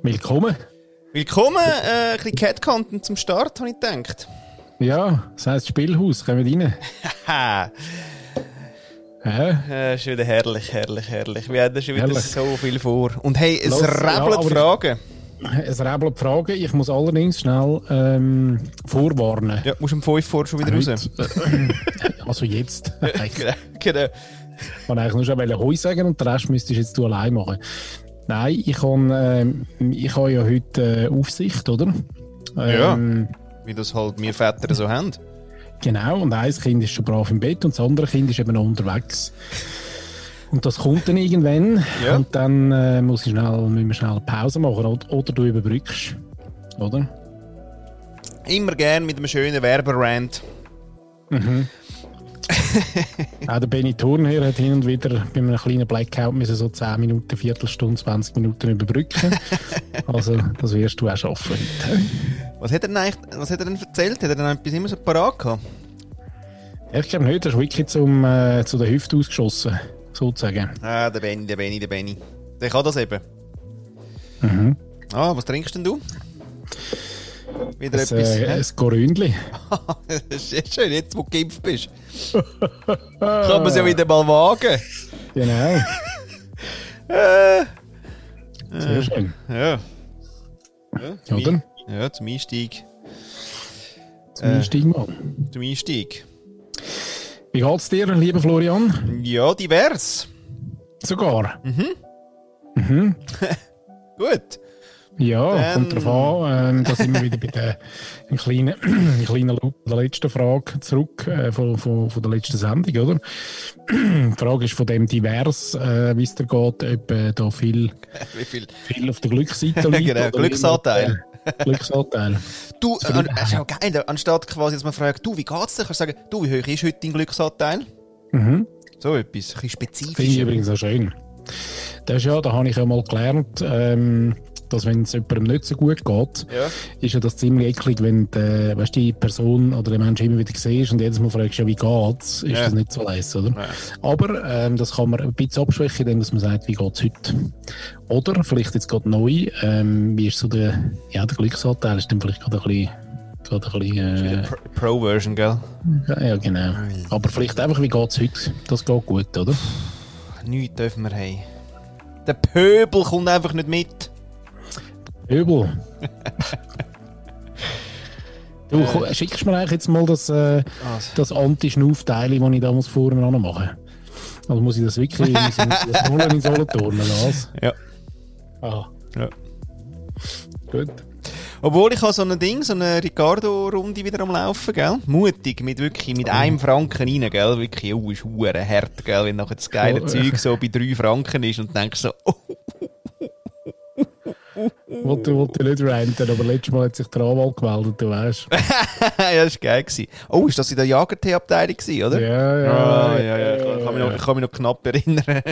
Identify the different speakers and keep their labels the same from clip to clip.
Speaker 1: Willkommen.
Speaker 2: Willkommen, äh, ein bisschen Cat-Content zum Start, habe ich gedacht.
Speaker 1: Ja, das heisst Spielhaus, kommen wir rein.
Speaker 2: Haha.
Speaker 1: Ja,
Speaker 2: Äh, ist wieder herrlich, herrlich, herrlich. Wir haben schon wieder
Speaker 1: Herrlich.
Speaker 2: so viel vor. Und hey, es
Speaker 1: Los, ja, aber ich-
Speaker 2: Fragen.
Speaker 1: es räbelt die Frage. Ich muss allerdings schnell ähm, vorwarnen.
Speaker 2: Ja, musst um 5 vor schon wieder raus.
Speaker 1: Heute, äh, also jetzt. Ich
Speaker 2: genau, genau.
Speaker 1: wollte eigentlich nur schon Hoi sagen und den Rest müsstest jetzt du allein machen. Nein, ich habe ähm, ich habe ja heute äh, Aufsicht, oder? Ähm,
Speaker 2: Wie das halt wir Väter so haben.
Speaker 1: Genau, und ein Kind ist schon brav im Bett und das andere Kind ist eben noch unterwegs. Und das kommt dann irgendwann
Speaker 2: Ja.
Speaker 1: und dann äh, muss ich schnell, müssen wir schnell eine Pause machen oder, oder du überbrückst. Oder?
Speaker 2: Immer gern mit einem schönen Werberant.
Speaker 1: Auch der Benny Thurnherr hat hin und wieder bei einem kleinen Blackout müssen so 10 Minuten, Viertelstunde, 20 Minuten überbrücken. also das wirst du auch schaffen heute.
Speaker 2: Was hat er denn eigentlich, was hat er denn erzählt? Hat er denn etwas immer so parat gehabt?
Speaker 1: Ich glaube nicht, das ist wirklich zum, äh, zu der Hüfte ausgeschossen, sozusagen.
Speaker 2: Ah, der Benny, der Benny, der Benny. Der kann das eben.
Speaker 1: Mhm.
Speaker 2: Ah, was trinkst denn du? Wieder
Speaker 1: Ein,
Speaker 2: etwas.
Speaker 1: äh, ein
Speaker 2: das ist schön, jetzt wo du geimpft bist. Kann man es ja wieder mal wagen.
Speaker 1: Genau,
Speaker 2: Äh,
Speaker 1: sehr schön.
Speaker 2: ja. ja zum
Speaker 1: Oder?
Speaker 2: Ja, zum Einstieg.
Speaker 1: Zum Einstieg mal.
Speaker 2: Zum Einstieg.
Speaker 1: Wie geht's dir, lieber Florian?
Speaker 2: Ja, divers.
Speaker 1: Sogar.
Speaker 2: Gut.
Speaker 1: Ja,
Speaker 2: Dann-
Speaker 1: kommt darauf an. Ähm, da sind wir wieder bei der ein kleinen, ein kleinen Loop der letzten Frage zurück, äh, von, von, von der letzten Sendung, oder? Die Frage ist von dem divers, äh, wie es dir geht, ob äh, da viel,
Speaker 2: viel?
Speaker 1: viel auf der Glücksseite liegt.
Speaker 2: Genau, Glücksanteil.
Speaker 1: äh, Glücksanteil.
Speaker 2: Du, an, das ist ja geil, anstatt quasi, dass man fragt, du, wie geht's dir? Kannst du sagen, du, wie hoch ist heute dein Glücksanteil?
Speaker 1: Mhm.
Speaker 2: So etwas, ein bisschen
Speaker 1: Finde ich
Speaker 2: spezifisch.
Speaker 1: übrigens auch schön. Das ist ja, da habe ich ja mal gelernt, ähm, dass wenn es jemandem nicht so gut geht,
Speaker 2: Ja.
Speaker 1: ist ja das ziemlich eklig, wenn die, weißt, die Person oder der Mensch immer wieder siehst und jedes Mal fragst, ja, wie geht's, ist
Speaker 2: Ja.
Speaker 1: das nicht so leise, oder?
Speaker 2: Ja.
Speaker 1: Aber ähm, das kann man ein bisschen abschwächen, indem man sagt, wie geht's heute? Oder vielleicht jetzt gerade neu, ähm, wie ist so der, ja, der Glücksanteil ist dann vielleicht gerade ein bisschen, gerade ein bisschen äh,
Speaker 2: Pro- Pro-Version, gell?
Speaker 1: ja, ja, genau. Aber vielleicht einfach, wie geht's heute? Das geht gut, oder?
Speaker 2: Nichts dürfen wir haben. Der Pöbel kommt einfach nicht mit.
Speaker 1: Übel. Du, komm, schickst mir eigentlich jetzt mal das, äh,
Speaker 2: Was?
Speaker 1: das Anti-Schnaufteil, das ich damals vorne noch mache. Also muss ich das wirklich das holen in Solothurn, oder was?
Speaker 2: Ja.
Speaker 1: Ah,
Speaker 2: ja.
Speaker 1: gut.
Speaker 2: Obwohl ich habe so ein Ding, so eine Ricardo-Runde wieder am Laufen, gell? Mutig, mit wirklich, mit einem Franken rein, gell? Wirklich, oh, ist hure hart, gell? Wenn nachher das geile
Speaker 1: Oh,
Speaker 2: Zeug so bei drei Franken ist und denkst so, oh,
Speaker 1: Wollte, wollte nicht ranten, aber letztes Mal hat sich der Anwalt gemeldet, du weißt.
Speaker 2: ja, das war geil. Gewesen. Oh, ist das in der Jagertee-Abteilung oder?
Speaker 1: Ja, ja.
Speaker 2: Ah, ja, ja, ich kann, kann, mich noch, ich kann mich noch knapp erinnern.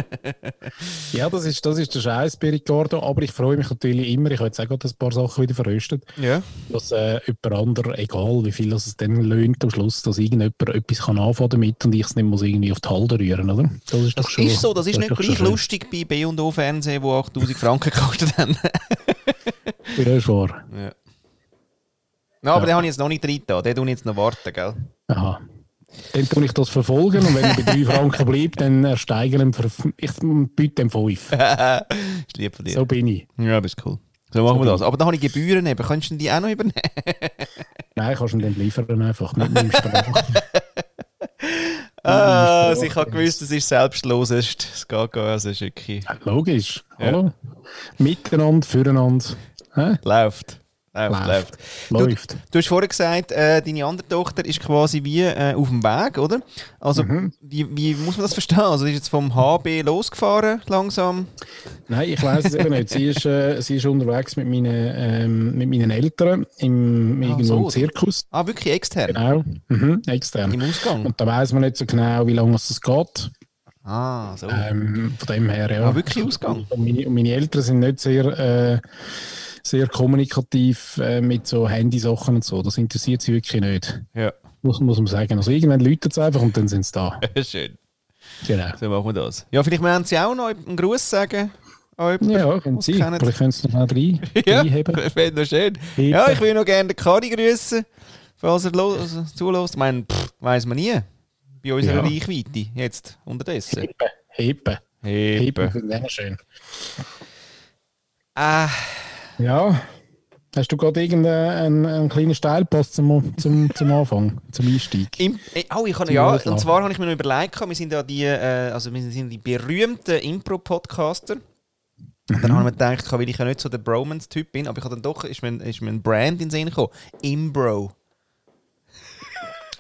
Speaker 1: Ja, das ist, das ist der Scheiß bei Ricardo, aber ich freue mich natürlich immer, ich habe jetzt auch gerade ein paar Sachen wieder verröstet,
Speaker 2: ja.
Speaker 1: dass äh, jemand anderer, egal wie viel das es dann löhnt am Schluss, dass irgendjemand etwas kann anfangen damit und ich es nicht muss irgendwie auf die Halde rühren, oder? Das ist
Speaker 2: Das
Speaker 1: doch schon,
Speaker 2: ist so, das ist nicht
Speaker 1: doch
Speaker 2: gleich lustig bei B&O Fernsehen, wo 8000 Franken gekostet haben.
Speaker 1: Ja, ist wahr.
Speaker 2: ja. No, aber den habe ich jetzt noch nicht da. Den tue ich jetzt noch warten, gell?
Speaker 1: Aha. Dann tue ich das verfolgen und wenn er bei 3 Franken bleibt, dann ersteigern wir, ich biete ihm 5.
Speaker 2: ist lieb von dir.
Speaker 1: So bin ich.
Speaker 2: Ja, das ist cool. So machen wir das. Aber dann habe ich Gebühren eben. Kannst du die auch noch übernehmen?
Speaker 1: Nein, kannst du ihn dann liefern einfach mit meinem Sprach.
Speaker 2: Ah, also ich habe gewusst, es ist selbstlosest. Es geht gar, es ist wirklich...
Speaker 1: Logisch. Hallo? Miteinander, füreinander. Hä?
Speaker 2: Läuft. Läuft,
Speaker 1: Läuft.
Speaker 2: läuft. Du, du hast vorhin gesagt, äh, deine andere Tochter ist quasi wie äh, auf dem Weg, oder? Also,
Speaker 1: Mhm.
Speaker 2: wie, wie muss man das verstehen? Also, ist jetzt vom HB losgefahren, langsam.
Speaker 1: Nein, ich weiß es eben nicht. Sie ist, äh, sie ist unterwegs mit meinen, ähm, mit meinen Eltern im, irgendwo
Speaker 2: so.
Speaker 1: im Zirkus.
Speaker 2: Ah, wirklich extern?
Speaker 1: Genau. Mhm, extern.
Speaker 2: Im Ausgang?
Speaker 1: Und da weiß man nicht so genau, wie lange es das geht.
Speaker 2: Ah, so.
Speaker 1: Ähm, von dem her, ja.
Speaker 2: Ah, wirklich Ausgang?
Speaker 1: Und meine, und meine Eltern sind nicht sehr, äh, sehr kommunikativ äh, mit so Handysachen und so. Das interessiert sie wirklich nicht.
Speaker 2: Ja.
Speaker 1: Muss, muss man sagen. Also irgendwann läutet es einfach und dann sind sie da.
Speaker 2: Schön.
Speaker 1: Genau.
Speaker 2: So machen wir das. Ja, vielleicht müssen Sie auch noch einen Gruß sagen jemanden,
Speaker 1: Ja, können Sie. Vielleicht können Sie noch mal rein,
Speaker 2: Ja,
Speaker 1: reinheben.
Speaker 2: das wäre noch schön.
Speaker 1: Heben.
Speaker 2: Ja, ich will noch gerne den Kari grüßen, falls er zulässt. Ich meine, pff, weiss man nie. Bei unserer
Speaker 1: Ja.
Speaker 2: Reichweite jetzt unterdessen.
Speaker 1: Heben. Heben. finde ich schön.
Speaker 2: Ah,
Speaker 1: Ja. Hast du gerade irgendeinen einen, einen kleinen Steilpass zum, zum, zum Anfang, zum Einstieg?
Speaker 2: im, eh, oh, ich habe ja, und zwar habe ich mir noch überlegt, wir sind ja die, äh, also wir sind die berühmten Impro-Podcaster. Und dann habe ich mir gedacht, weil ich ja nicht so der Bromance-Typ bin, aber ich habe dann doch, ist mir, ist mir ein Brand in den Sinn gekommen. Imbro.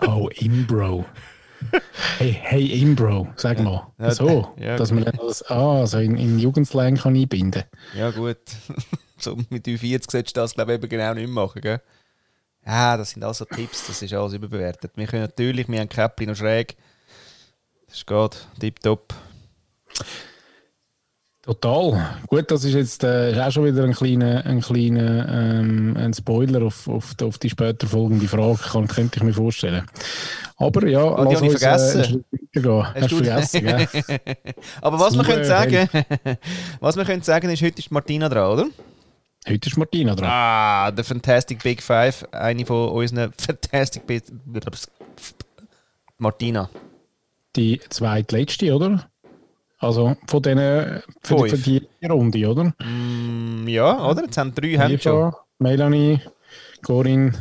Speaker 1: Oh, Imbro. Hey, hey Imbro, sag mal.
Speaker 2: Ja,
Speaker 1: so,
Speaker 2: ja,
Speaker 1: dass man das ah, so in, in Jugendslang kann einbinden
Speaker 2: Ja, gut. so mit 40 solltest du das, glaube ich, eben genau nicht machen, gell? Ja, das sind also Tipps, das ist alles überbewertet. Wir können natürlich, wir haben Käppli noch schräg. Das geht tipptopp.
Speaker 1: Total. Gut, das ist jetzt äh, ist auch schon wieder ein kleiner, ein kleiner ähm, ein Spoiler auf, auf, die, auf die später folgende Frage, kann, könnte ich mir vorstellen. Aber ja,
Speaker 2: Oh, ich
Speaker 1: uns,
Speaker 2: vergessen.
Speaker 1: Äh, einen Schritt weitergehen. Hast du vergessen, gell?
Speaker 2: Aber was wir können sagen, was wir können sagen ist, heute ist Martina dran, oder?
Speaker 1: Heute ist Martina dran.
Speaker 2: Ah, der Fantastic Big Five, eine von unseren Fantastic Big... Martina.
Speaker 1: Die zweitletzte, oder? Also von denen, für die, für die Runde, oder?
Speaker 2: Mm, ja, oder? Jetzt haben drei haben schon.
Speaker 1: Melanie, Corinne,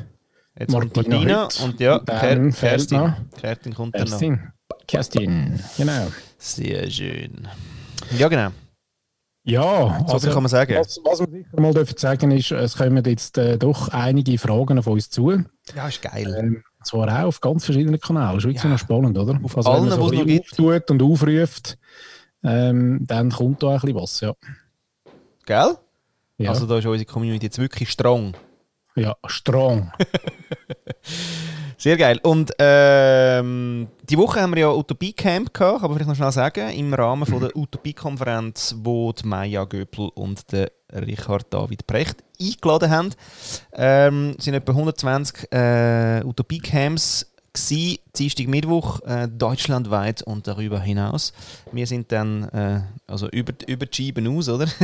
Speaker 2: Jetzt
Speaker 1: Martina
Speaker 2: Martina und ja, Kerstin. Kerstin kommt dann noch.
Speaker 1: Kerstin. Kerstin, genau.
Speaker 2: Sehr schön. Ja, genau.
Speaker 1: Ja,
Speaker 2: So viel kann man sagen.
Speaker 1: Was, was wir sicher mal dürfen sagen ist, es kommen jetzt äh, doch einige Fragen auf uns zu.
Speaker 2: Ja, ist geil.
Speaker 1: Ähm, zwar auch auf ganz verschiedenen Kanälen. Das ist wirklich
Speaker 2: Ja.
Speaker 1: noch spannend, oder?
Speaker 2: Auf
Speaker 1: also,
Speaker 2: allen,
Speaker 1: man
Speaker 2: wo es
Speaker 1: so
Speaker 2: noch gibt.
Speaker 1: und aufruft, ähm, dann kommt da ein bisschen was, ja.
Speaker 2: Gell?
Speaker 1: Ja,
Speaker 2: Also da ist unsere Community jetzt wirklich strong.
Speaker 1: ja strong.
Speaker 2: Sehr geil. Und ähm, die Woche haben wir ja Utopie Camp gehabt, man vielleicht noch schnell sagen, im Rahmen von der Utopie-Konferenz, wo die Maya Göpel und der Richard David Precht eingeladen haben. Ähm, sind etwa 120 äh, Utopie-Camps gsi, Dienstag, Mittwoch, äh, deutschlandweit und darüber hinaus. Wir sind dann äh, also über, über die Scheiben aus, oder?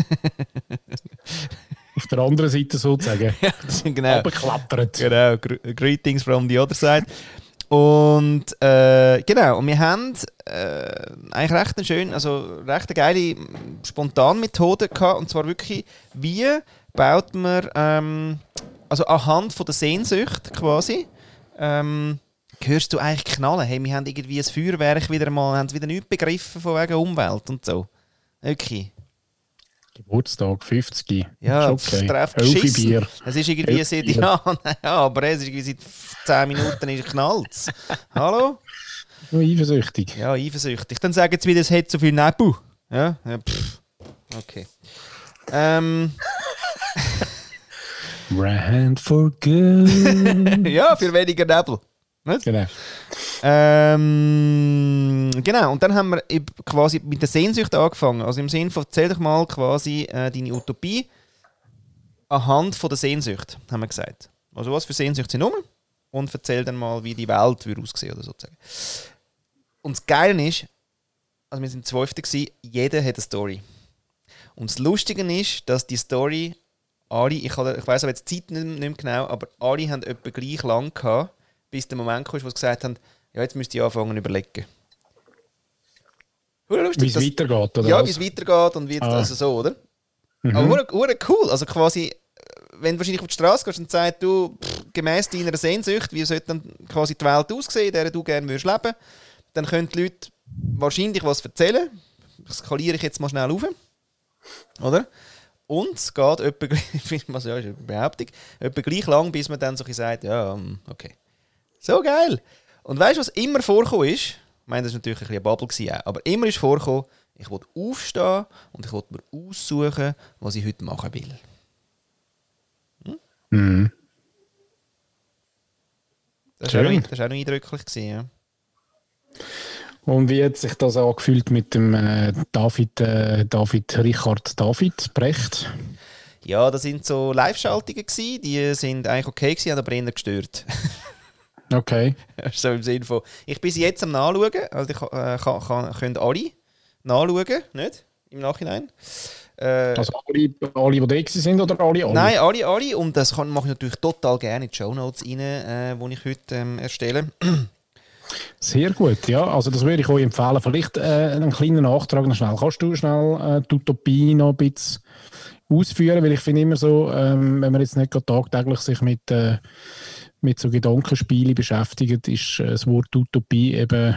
Speaker 1: auf der anderen Seite sozusagen.
Speaker 2: ja, genau.
Speaker 1: Abgeklappert.
Speaker 2: Genau, gr greetings from the other side. Und äh, genau, und wir haben äh, eigentlich recht eine schön, also recht eine geile Spontanmethode gehabt. Und zwar wirklich, wie baut man, ähm, also anhand von der Sehnsucht quasi, ähm, hörst du eigentlich knallen. Hey, wir haben irgendwie ein Feuerwerk wieder mal, haben wieder nichts begriffen von wegen Umwelt und so. Wirklich.
Speaker 1: Geburtstag, 50.
Speaker 2: Ja,
Speaker 1: Ist okay.
Speaker 2: geschissen.
Speaker 1: Bier.
Speaker 2: Es ist irgendwie
Speaker 1: Elf
Speaker 2: seit, ja, aber es ist irgendwie seit 10 Minuten knallt. Hallo?
Speaker 1: Nur eifersüchtig.
Speaker 2: Ja, eifersüchtig. Dann sagen sie wieder, es hat so viel Nebel. Ja, ja pff. Okay. Ähm,
Speaker 1: Rand for good.
Speaker 2: ja, für weniger Nebel.
Speaker 1: Genau.
Speaker 2: Ähm, genau, und dann haben wir quasi mit der Sehnsucht angefangen. Also im Sinne von, erzähl doch mal quasi äh, deine Utopie anhand von der Sehnsucht, haben wir gesagt. Also was für Sehnsucht sind rum und erzähl dann mal, wie die Welt würde aussehen oder sozusagen. Und das Geile ist, also wir sind zwölfte gewesen, jeder hat eine Story. Und das Lustige ist, dass die Story alle, ich, ich weiß aber jetzt die Zeit nicht, nicht mehr genau, aber alle haben etwa gleich lang gehabt, bis der Moment kam, wo sie gesagt haben, ja, jetzt müsst ihr anfangen überlegen.
Speaker 1: Wie es weitergeht, oder
Speaker 2: ja, wie es weitergeht und wie
Speaker 1: Ah.
Speaker 2: also so, oder?
Speaker 1: Mhm.
Speaker 2: Aber hure- hure cool. Also quasi, äh, wenn du wahrscheinlich auf die Straße gehst und sagst, du, pff, gemäß deiner Sehnsucht, wie sollte dann quasi die Welt aussehen, in der du gerne würdest leben, dann können die Leute wahrscheinlich was erzählen. Das skaliere ich jetzt mal schnell auf. Oder? Und es geht etwa, was ja, ist eine Behauptung, etwa gleich lang, bis man dann so sagt, ja, ähm, okay. So geil. Und weißt du, was immer vorgekommen ist? Ich meine, das war natürlich ein bisschen eine Bubble, gewesen, aber immer ist vorgekommen, ich wollte aufstehen und ich wollte mir aussuchen, was ich heute machen will.
Speaker 1: Mhm.
Speaker 2: Das war auch, noch- das auch noch eindrücklich. Gewesen, ja.
Speaker 1: Und wie hat sich das angefühlt mit dem äh, David, äh, David, Richard David Brecht?
Speaker 2: ja, das sind so Live-Schaltungen, die sind eigentlich okay, gewesen, haben aber eher gestört.
Speaker 1: Okay.
Speaker 2: so im Sinne von, ich bin sie jetzt am Nachschauen, also ich äh, kann, kann, können alle nachschauen, nicht? Im Nachhinein. Äh,
Speaker 1: also alle, alle, die da sind oder alle, alle?
Speaker 2: Nein, alle, alle. Und das kann, mache ich natürlich total gerne in die Show Notes rein, äh, die ich heute ähm, erstelle.
Speaker 1: Sehr gut, ja. Also das würde ich euch empfehlen. Vielleicht äh, einen kleinen Nachtrag noch schnell. Kannst du schnell äh, die Utopie noch ein bisschen ausführen? Weil ich finde immer so, ähm, wenn man jetzt nicht tagtäglich sich mit, äh, mit so Gedankenspielen beschäftigt, ist äh, das Wort Utopie eben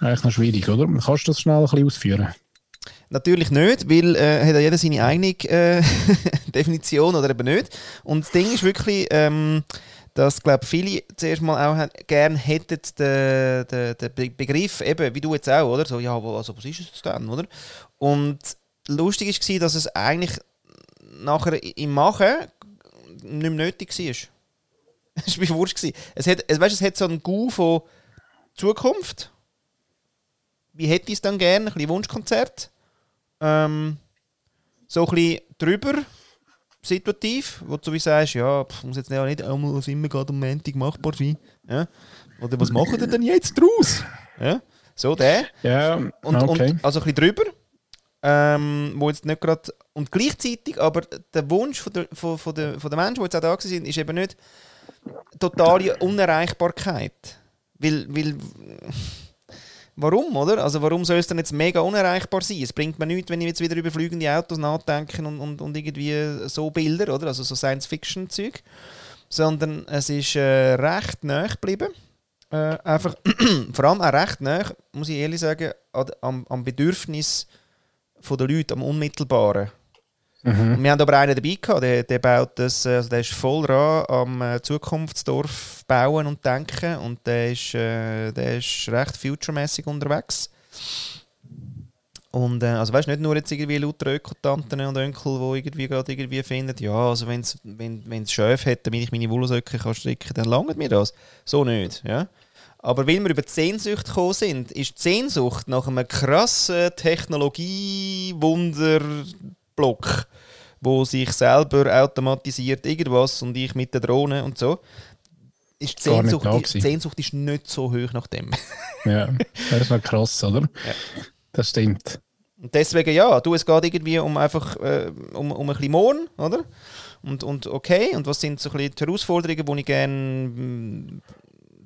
Speaker 1: eigentlich noch schwierig, oder? Kannst du das schnell ein bisschen ausführen?
Speaker 2: Natürlich nicht, weil äh, hat ja jeder seine eigene äh, Definition oder eben nicht. Und das Ding ist wirklich, ähm, dass glaube viele zuerst mal auch gerne hätten den, den, den Begriff, eben wie du jetzt auch, oder? So, ja, also, was ist es denn, oder? Und lustig war, dass es eigentlich nachher im Machen nicht mehr nötig war. Es war mir wurscht. Es hat, es, weißt, es hat so einen Gau von Zukunft. Wie hätte ich es dann gerne? Ein bisschen Wunschkonzert. Ähm, so ein bisschen drüber situativ, wo du wie sagst, ja, pff, muss jetzt nicht einmal was immer gerade am Montag machbar sein. Ja? Oder was machen wir denn jetzt draus? Ja? So der.
Speaker 1: Ja,
Speaker 2: und,
Speaker 1: okay.
Speaker 2: und also ein bisschen drüber. Ähm, wo jetzt nicht gerade und gleichzeitig aber der Wunsch von der, von, von der, von der Menschen, die jetzt auch da sind, ist eben nicht totale Unerreichbarkeit. Weil, weil Warum, oder? Also warum soll es dann jetzt mega unerreichbar sein? Es bringt mir nichts, wenn ich jetzt wieder über fliegende Autos nachdenke und, und, und irgendwie so Bilder, oder? Also so Science-Fiction-Zeug. Sondern es ist äh, recht nah geblieben. Äh, einfach, vor allem auch recht nah, muss ich ehrlich sagen, am, am Bedürfnis der Leute, am Unmittelbaren. Mhm. Wir haben aber einen dabei gehabt, der, der baut das, also der ist voll dran am äh, Zukunftsdorf bauen und denken und der ist, äh, der ist recht futuremäßig unterwegs. Und äh, also weißt nicht nur jetzt irgendwie lauter Ökotanten und Onkel, die irgendwie gerade irgendwie finden, ja, also wenn's, wenn es Chef hat, damit ich meine Wollsöcke kann stricken, dann langt mir das. So nicht, ja. Aber weil wir über die Sehnsucht gekommen sind, ist die Sehnsucht nach einem krassen Technologie-Wunder-Block wo sich selber automatisiert irgendwas und ich mit der Drohne und so. Ist die, Sehnsucht, die Sehnsucht ist nicht so hoch nach dem.
Speaker 1: ja, das ist noch krass, oder? Ja. Das stimmt.
Speaker 2: Und deswegen, ja, du, es geht irgendwie um einfach äh, um, um ein bisschen Morgen, oder? Und, und okay, und was sind so ein bisschen die Herausforderungen, wo ich gerne hm,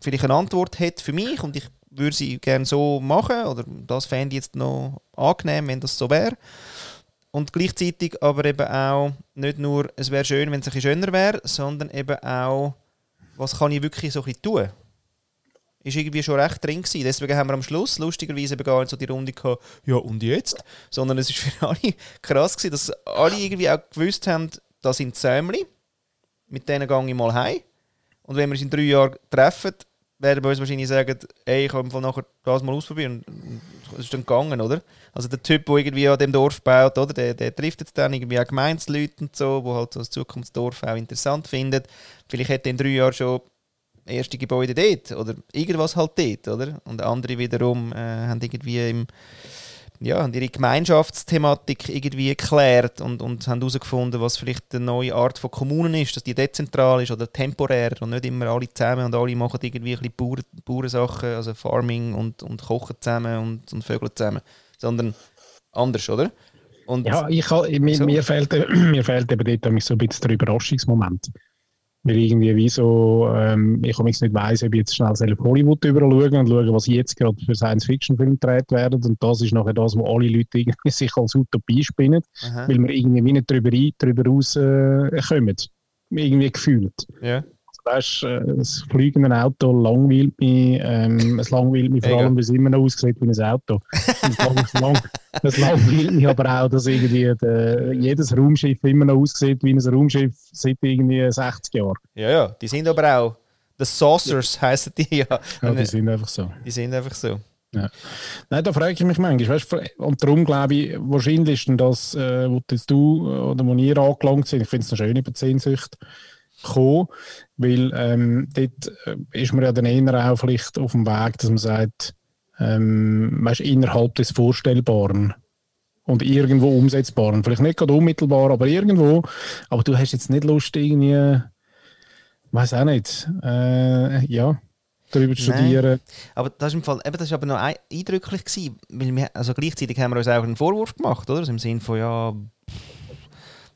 Speaker 2: vielleicht eine Antwort hätte für mich und ich würde sie gerne so machen oder das fände ich jetzt noch angenehm, wenn das so wäre. Und gleichzeitig aber eben auch nicht nur, es wäre schön, wenn es ein bisschen schöner wäre, sondern eben auch, was kann ich wirklich so ein bisschen tun? Ist irgendwie schon recht drin gewesen. Deswegen haben wir am Schluss lustigerweise eben gar nicht so die Runde gehabt, ja und jetzt? Sondern es ist für alle krass gewesen, dass alle irgendwie auch gewusst haben, da sind Sämli, mit denen gehe ich mal heim. Und wenn wir uns in drei Jahren treffen, werden wir uns wahrscheinlich sagen, ey, ich kann nachher das mal ausprobieren. Es ist dann gegangen, oder? Also der Typ, der irgendwie an dem Dorf baut, oder? Der, der trifft jetzt dann irgendwie auch Gemeinsleute und so, wo halt so das Zukunftsdorf auch interessant findet. Vielleicht hat er in drei Jahren schon erste Gebäude dort oder irgendwas halt dort, oder? Und andere wiederum äh, haben irgendwie im ja, haben ihre Gemeinschaftsthematik irgendwie geklärt und, und haben herausgefunden, was vielleicht eine neue Art von Kommunen ist, dass die dezentral ist oder temporär und nicht immer alle zusammen und alle machen irgendwie ein bisschen Bauern, Bauernsachen, also Farming und, und kochen zusammen und, und Vögel zusammen, sondern anders, oder?
Speaker 1: Und ja, ich, mir, so. mir, fehlt, mir fehlt eben dort so ein bisschen der Überraschungsmoment. Weil irgendwie wie so, ähm, ich nicht weiss, ob ich jetzt schnell auf Hollywood überschauen und schauen, was jetzt gerade für Science-Fiction-Filme gedreht werden. Und das ist nachher das, wo alle Leute irgendwie sich als Utopie spinnen, Aha. weil wir irgendwie wie nicht drüber, drüber rauskommen. Äh, irgendwie gefühlt.
Speaker 2: Ja
Speaker 1: weißt, äh, das fliegende Auto langweilt mich. Ähm, es langweilt mich vor allem, weil es immer noch aussieht wie ein Auto. es, lang, es langweilt mich aber auch, dass irgendwie der, jedes Raumschiff immer noch aussieht wie ein Raumschiff seit irgendwie 60 Jahren.
Speaker 2: Ja, ja, die sind aber auch. The Saucers ja. heißen die ja.
Speaker 1: Ja, die sind einfach so.
Speaker 2: Die sind einfach so.
Speaker 1: Ja. Nein, da frage ich mich manchmal. Weißt, und darum glaube ich, wahrscheinlich ist denn das, äh, wo du oder wo ihr angelangt sind, ich finde es eine schöne Sehnsucht, gekommen, weil ähm, dort äh, ist man ja dann eher auch vielleicht auf dem Weg, dass man sagt, ähm, weißt, innerhalb des Vorstellbaren und irgendwo umsetzbaren. Vielleicht nicht gerade unmittelbar, aber irgendwo. Aber du hast jetzt nicht Lust, irgendwie, weiß auch nicht, äh, ja. darüber zu studieren.
Speaker 2: Aber das ist, im Fall, eben, das ist aber noch eindrücklich gewesen, weil wir, also gleichzeitig haben wir uns auch einen Vorwurf gemacht, oder? Also im Sinne von, ja,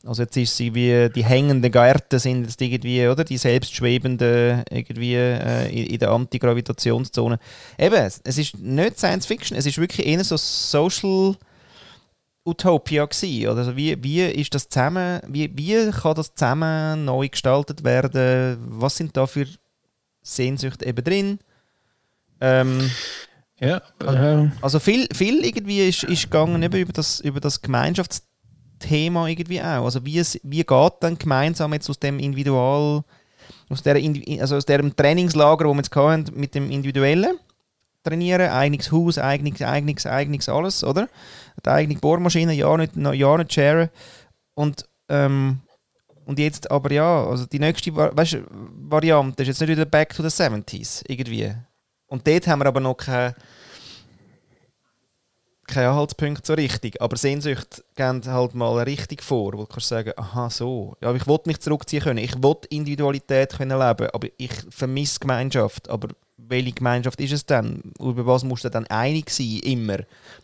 Speaker 2: also jetzt ist sie wie die hängenden Gärten sind jetzt irgendwie, oder? Die selbstschwebenden irgendwie äh, in, in, der Antigravitationszone. Eben, es ist nicht Science Fiction, es ist wirklich eher so Social Utopia gewesen. Oder also wie, wie ist das zusammen, wie, wie kann das zusammen neu gestaltet werden? Was sind da für Sehnsüchte eben drin? Ähm,
Speaker 1: ja,
Speaker 2: also, also viel, viel irgendwie ist, ist gegangen eben über das, über das Gemeinschafts Thema irgendwie auch. Also wie, es, wie geht dann gemeinsam jetzt aus dem Individual, aus, der, also aus dem Trainingslager, wo wir jetzt hatten, mit dem Individuellen trainieren, eigenes Haus, eigenes, eigenes, eigenes alles, oder? Die eigene Bohrmaschine, ja nicht, ja nicht sharen. Und, ähm, und jetzt aber ja, also die nächste weißt, Variante ist jetzt nicht wieder Back to the 70s irgendwie. Und dort haben wir aber noch keine kein Anhaltspunkt so richtig. Aber Sehnsucht geben halt mal richtig vor, wo du kannst sagen, aha, so. Ja, ich wollte mich zurückziehen können. Ich wollte Individualität können leben, aber ich vermisse Gemeinschaft. Aber welche Gemeinschaft ist es denn? Über was musst du dann einig sein, immer?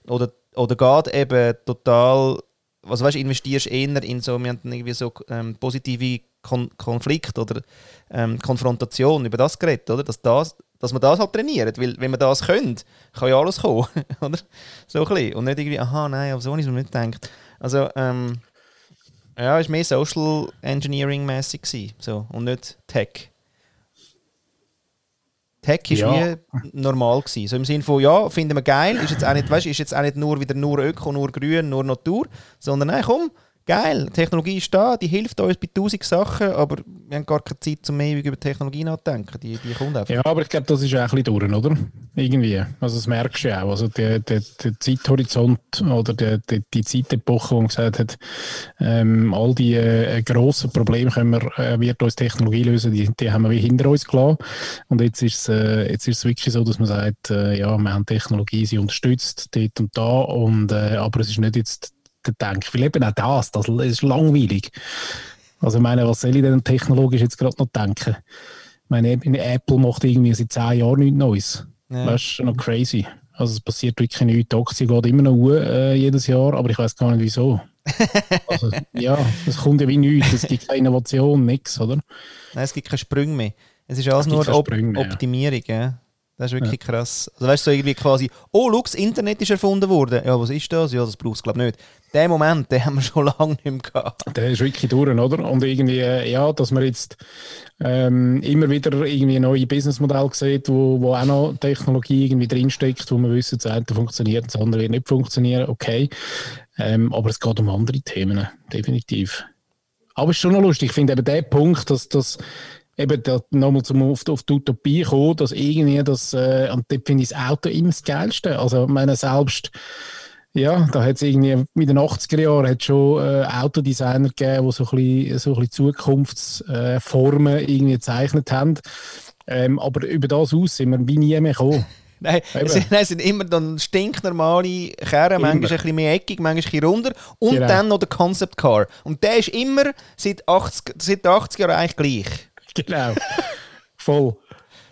Speaker 2: Oder, oder geht eben total, was weißt, investierst eher in so, wir haben irgendwie so ähm, positive Kon Konflikt oder ähm, Konfrontation über das geredet, oder? Dass das dass man das halt trainiert. Weil, wenn man das könnte, kann ja alles kommen. oder? So ein bisschen. Und nicht irgendwie, aha, nein, aber so es mir nicht gedacht. Also, ähm, ja, es war mehr Social Engineering-mäßig. So, und nicht Tech. Tech war ja. wie normal. Gewesen. So im Sinne von, ja, finden wir geil, ist jetzt auch nicht, weißt, ist jetzt auch nicht nur wieder nur Öko, nur Grün, nur Natur, sondern nein, komm, geil, Technologie ist da, die hilft uns bei tausend Sachen, aber wir haben gar keine Zeit, um ewig über Technologie nachzudenken. Die, die kommt einfach.
Speaker 1: Ja, aber ich glaube, das ist auch ein bisschen durch, oder? Irgendwie. Also das merkst du ja auch. Also der, der, der Zeithorizont oder der, der, die Zeitepoche, wo man gesagt hat, ähm, all die äh, grossen Probleme können wir, äh, wird uns Technologie lösen, die, die haben wir wie hinter uns gelassen. Und jetzt ist es äh, wirklich so, dass man sagt, äh, ja, wir haben Technologie, sie unterstützt dort und da, und, äh, aber es ist nicht jetzt denke. Weil eben auch das, das ist langweilig. Also ich meine, was soll ich denn technologisch jetzt gerade noch denken? Ich meine, Apple macht irgendwie seit zehn Jahren nichts Neues. Ja. Das ist noch crazy. Also es passiert wirklich nichts. Die Aktie geht immer noch hoch, äh, jedes Jahr, aber ich weiß gar nicht wieso. also, ja, es kommt ja wie nichts. Es gibt keine Innovation, nichts, oder?
Speaker 2: Nein, es gibt keine Sprünge mehr. Es ist alles nur Op mehr, Optimierung. Ja. Das ist wirklich ja. krass. Also weißt du, so irgendwie quasi, oh, schau, das Internet ist erfunden worden. Ja, was ist das? Ja, das braucht es glaube ich nicht. Den Moment, den haben wir schon lange nicht mehr gehabt.
Speaker 1: Der ist wirklich durch, oder? Und irgendwie, äh, ja, dass man jetzt ähm, immer wieder irgendwie neue Businessmodelle sieht, wo, wo auch noch Technologie irgendwie drinsteckt, wo man wissen, das eine funktioniert, das andere wird nicht funktionieren, okay. Ähm, aber es geht um andere Themen, definitiv. Aber es ist schon noch lustig, ich finde eben der Punkt, dass das eben nochmal zum auf, auf die Utopie kommen, dass irgendwie das, äh, und dort finde ich das Auto immer das Geilste. Also, meine, selbst, ja, da hat es irgendwie, mit den 80er Jahren hat schon äh, Autodesigner gegeben, die so ein bisschen, so ein bisschen Zukunftsformen äh, irgendwie gezeichnet haben. Ähm, aber über das aus sind wir wie nie mehr gekommen.
Speaker 2: Nein, es sind, es sind, immer dann stinknormale Kerne, manchmal ein bisschen mehr eckig, manchmal ein bisschen runder. Und genau. dann noch der Concept Car. Und der ist immer seit, 80, seit 80 Jahren eigentlich gleich.
Speaker 1: Genau. Voll.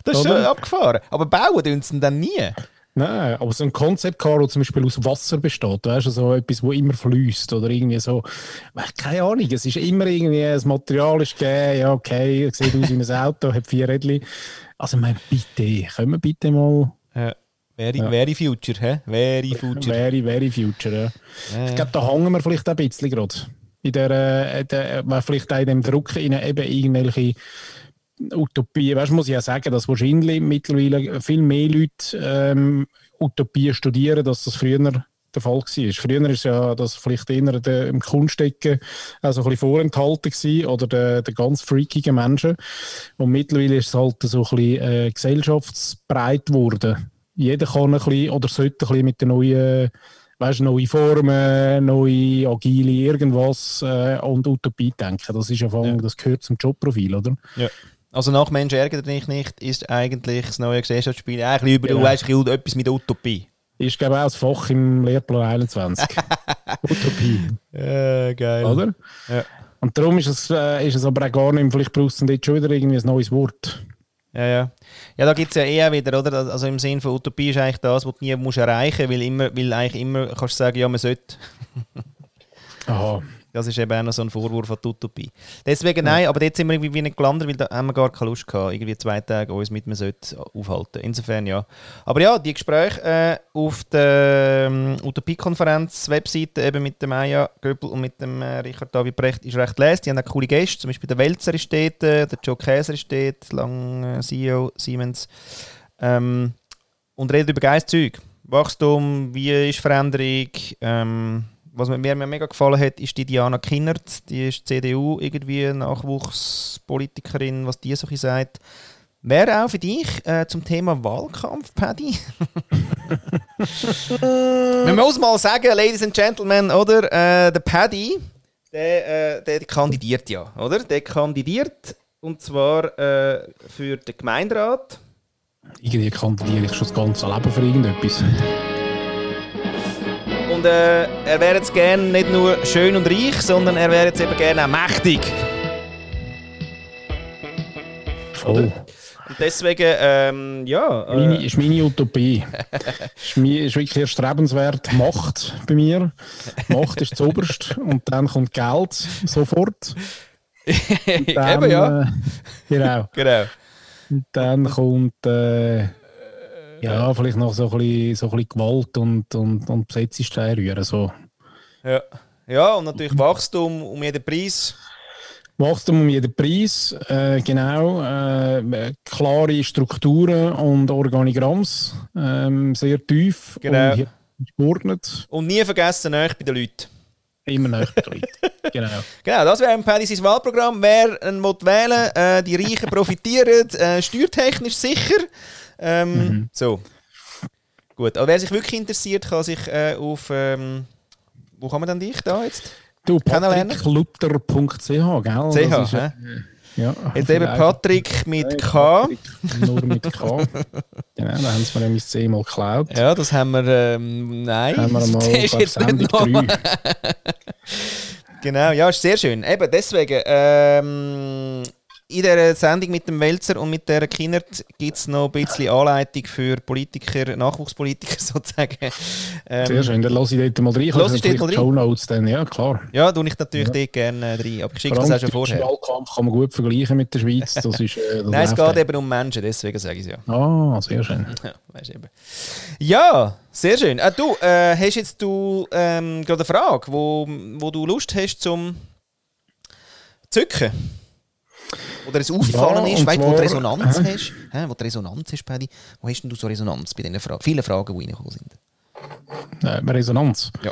Speaker 2: Das ist schon abgefahren. Aber bauen tun sie dann nie.
Speaker 1: Nein, aber so ein Konzeptcar, das zum Beispiel aus Wasser besteht, weißt du, so etwas, wo immer fließt oder irgendwie so, keine Ahnung, es ist immer irgendwie, das Material ist gegeben, ja okay, sieht aus wie ein Auto, hat vier Rädchen. Also, mein bitte, können wir bitte mal...
Speaker 2: Ja. Very, ja. very Future, hä? Very Future.
Speaker 1: Very, very Future, ja. ja. Ich glaube, da hängen wir vielleicht ein bisschen gerade in der, äh, der, vielleicht auch in dem Druck in eben irgendwelche Utopien, weißt, muss ich ja sagen, dass wahrscheinlich mittlerweile viel mehr Leute ähm, Utopien studieren, als das früher der Fall war. Früher war es ja das vielleicht eher der, im Kunstdecken also ein bisschen vorenthalten gewesen, oder der, der ganz freakigen Menschen. Und mittlerweile ist es halt so ein bisschen äh, gesellschaftsbreit geworden. Jeder kann ein bisschen oder sollte ein bisschen mit den neuen weißt, neue Formen, neue agile irgendwas äh, und Utopie denken. Das ist ja, ja. das gehört zum Jobprofil, oder?
Speaker 2: Ja. Also nach Mensch ärgert dich nicht ist eigentlich das neue Gesellschaftsspiel eigentlich über genau. du weißt etwas mit Utopie.
Speaker 1: Ist glaube ich auch das Fach im Lehrplan 21. Utopie.
Speaker 2: Ja, geil.
Speaker 1: Oder? Ja. Und darum ist es, äh, ist es aber auch gar nicht, vielleicht brauchst du jetzt schon wieder irgendwie ein neues Wort.
Speaker 2: Ja, ja. Ja, da gibt es ja eher wieder, oder? Also im Sinne von Utopie ist eigentlich das, was du nie musst erreichen musst, weil, immer, weil eigentlich immer kannst du sagen, ja, man sollte.
Speaker 1: Aha.
Speaker 2: Das ist eben auch noch so ein Vorwurf an die Utopie. Deswegen nein, ja. aber jetzt sind wir irgendwie nicht gelandet, weil da haben wir gar keine Lust gehabt, irgendwie zwei Tage uns mit mir aufhalten. Insofern ja. Aber ja, die Gespräche äh, auf der ähm, Utopie-Konferenz-Webseite eben mit dem Maya Göbel und mit dem äh, Richard David Brecht ist recht les. Die haben auch coole Gäste, zum Beispiel der Welzer ist dort, äh, der Joe Käser ist dort, lang äh, CEO Siemens. Ähm, und redet über Geistzeug. Wachstum, wie ist Veränderung, ähm, was mir, mir mega gefallen hat, ist die Diana Kinnert. Die ist CDU irgendwie Nachwuchspolitikerin, was die so sagt. Wäre auch für dich äh, zum Thema Wahlkampf, Paddy? Man muss mal sagen, Ladies and Gentlemen, oder? Äh, der Paddy, der, äh, der kandidiert ja, oder? Der kandidiert und zwar äh, für den Gemeinderat.
Speaker 1: Irgendwie kandidiere ich schon das ganze Leben für irgendetwas.
Speaker 2: Und äh, er wäre jetzt gerne nicht nur schön und reich, sondern er wäre jetzt eben gerne auch mächtig.
Speaker 1: Voll.
Speaker 2: Und deswegen, ähm, ja.
Speaker 1: Äh, meine, ist meine Utopie. ist, ist wirklich erstrebenswert. Macht bei mir. Macht ist das Oberste. Und dann kommt Geld sofort.
Speaker 2: Dann, Eben, ja. Äh,
Speaker 1: genau.
Speaker 2: genau.
Speaker 1: Und dann kommt. Äh, ja, vielleicht noch so ein bisschen, so ein bisschen Gewalt und, und, und Besetzungsstein rühren. So.
Speaker 2: Ja. ja, und natürlich Wachstum um jeden Preis.
Speaker 1: Wachstum um jeden Preis, äh, genau. Äh, klare Strukturen und Organigramms, äh, sehr tief
Speaker 2: genau.
Speaker 1: und geordnet.
Speaker 2: Und nie vergessen, näher bei den Leuten.
Speaker 1: Immer näher bei den Leuten, genau.
Speaker 2: Genau, das wäre ein Paddy sein Wahlprogramm. Wer einen wählen äh, die Reichen profitieren, äh, steuertechnisch sicher. Ähm, mhm. So. Gut, aber wer sich wirklich interessiert, kann sich äh, auf. Ähm, wo kann man denn dich da jetzt?
Speaker 1: Du, patricklutter.ch, gell?
Speaker 2: CH, ist, äh, ja, Jetzt eben Patrick mit K. Patrick,
Speaker 1: nur mit K. genau, da haben sie mir nämlich zehnmal geklaut.
Speaker 2: Ja, das haben wir. Ähm, nein,
Speaker 1: haben wir mal das ist jetzt nicht
Speaker 2: Genau, ja, ist sehr schön. Eben deswegen. Ähm, in dieser Sendung mit dem Welzer und mit der Kindert gibt es noch ein bisschen Anleitung für Politiker, Nachwuchspolitiker sozusagen.
Speaker 1: Ähm, Sehr schön, dann lasse ich dort mal rein.
Speaker 2: Lass ich dort mal rein?
Speaker 1: Show Notes dann, ja klar.
Speaker 2: Ja, tue ich natürlich ja. dort gerne rein, aber ich schicke das auch schon vorher.
Speaker 1: Den Wahlkampf kann man gut vergleichen mit der Schweiz. Das ist, äh, das
Speaker 2: Nein, es geht eben um Menschen, deswegen sage ich es ja.
Speaker 1: Ah, sehr schön.
Speaker 2: Ja, weißt eben. ja sehr schön. Äh, du, äh, hast jetzt du ähm, gerade eine Frage, wo, wo du Lust hast zum zücken? Oder es aufgefallen ja, ist, weißt, wo du Resonanz äh? hast. Hä, wo du Resonanz hast, Paddy. Wo hast denn du so Resonanz bei diesen Fragen? Viele Fragen, die reingekommen sind.
Speaker 1: Äh, Resonanz?
Speaker 2: Ja.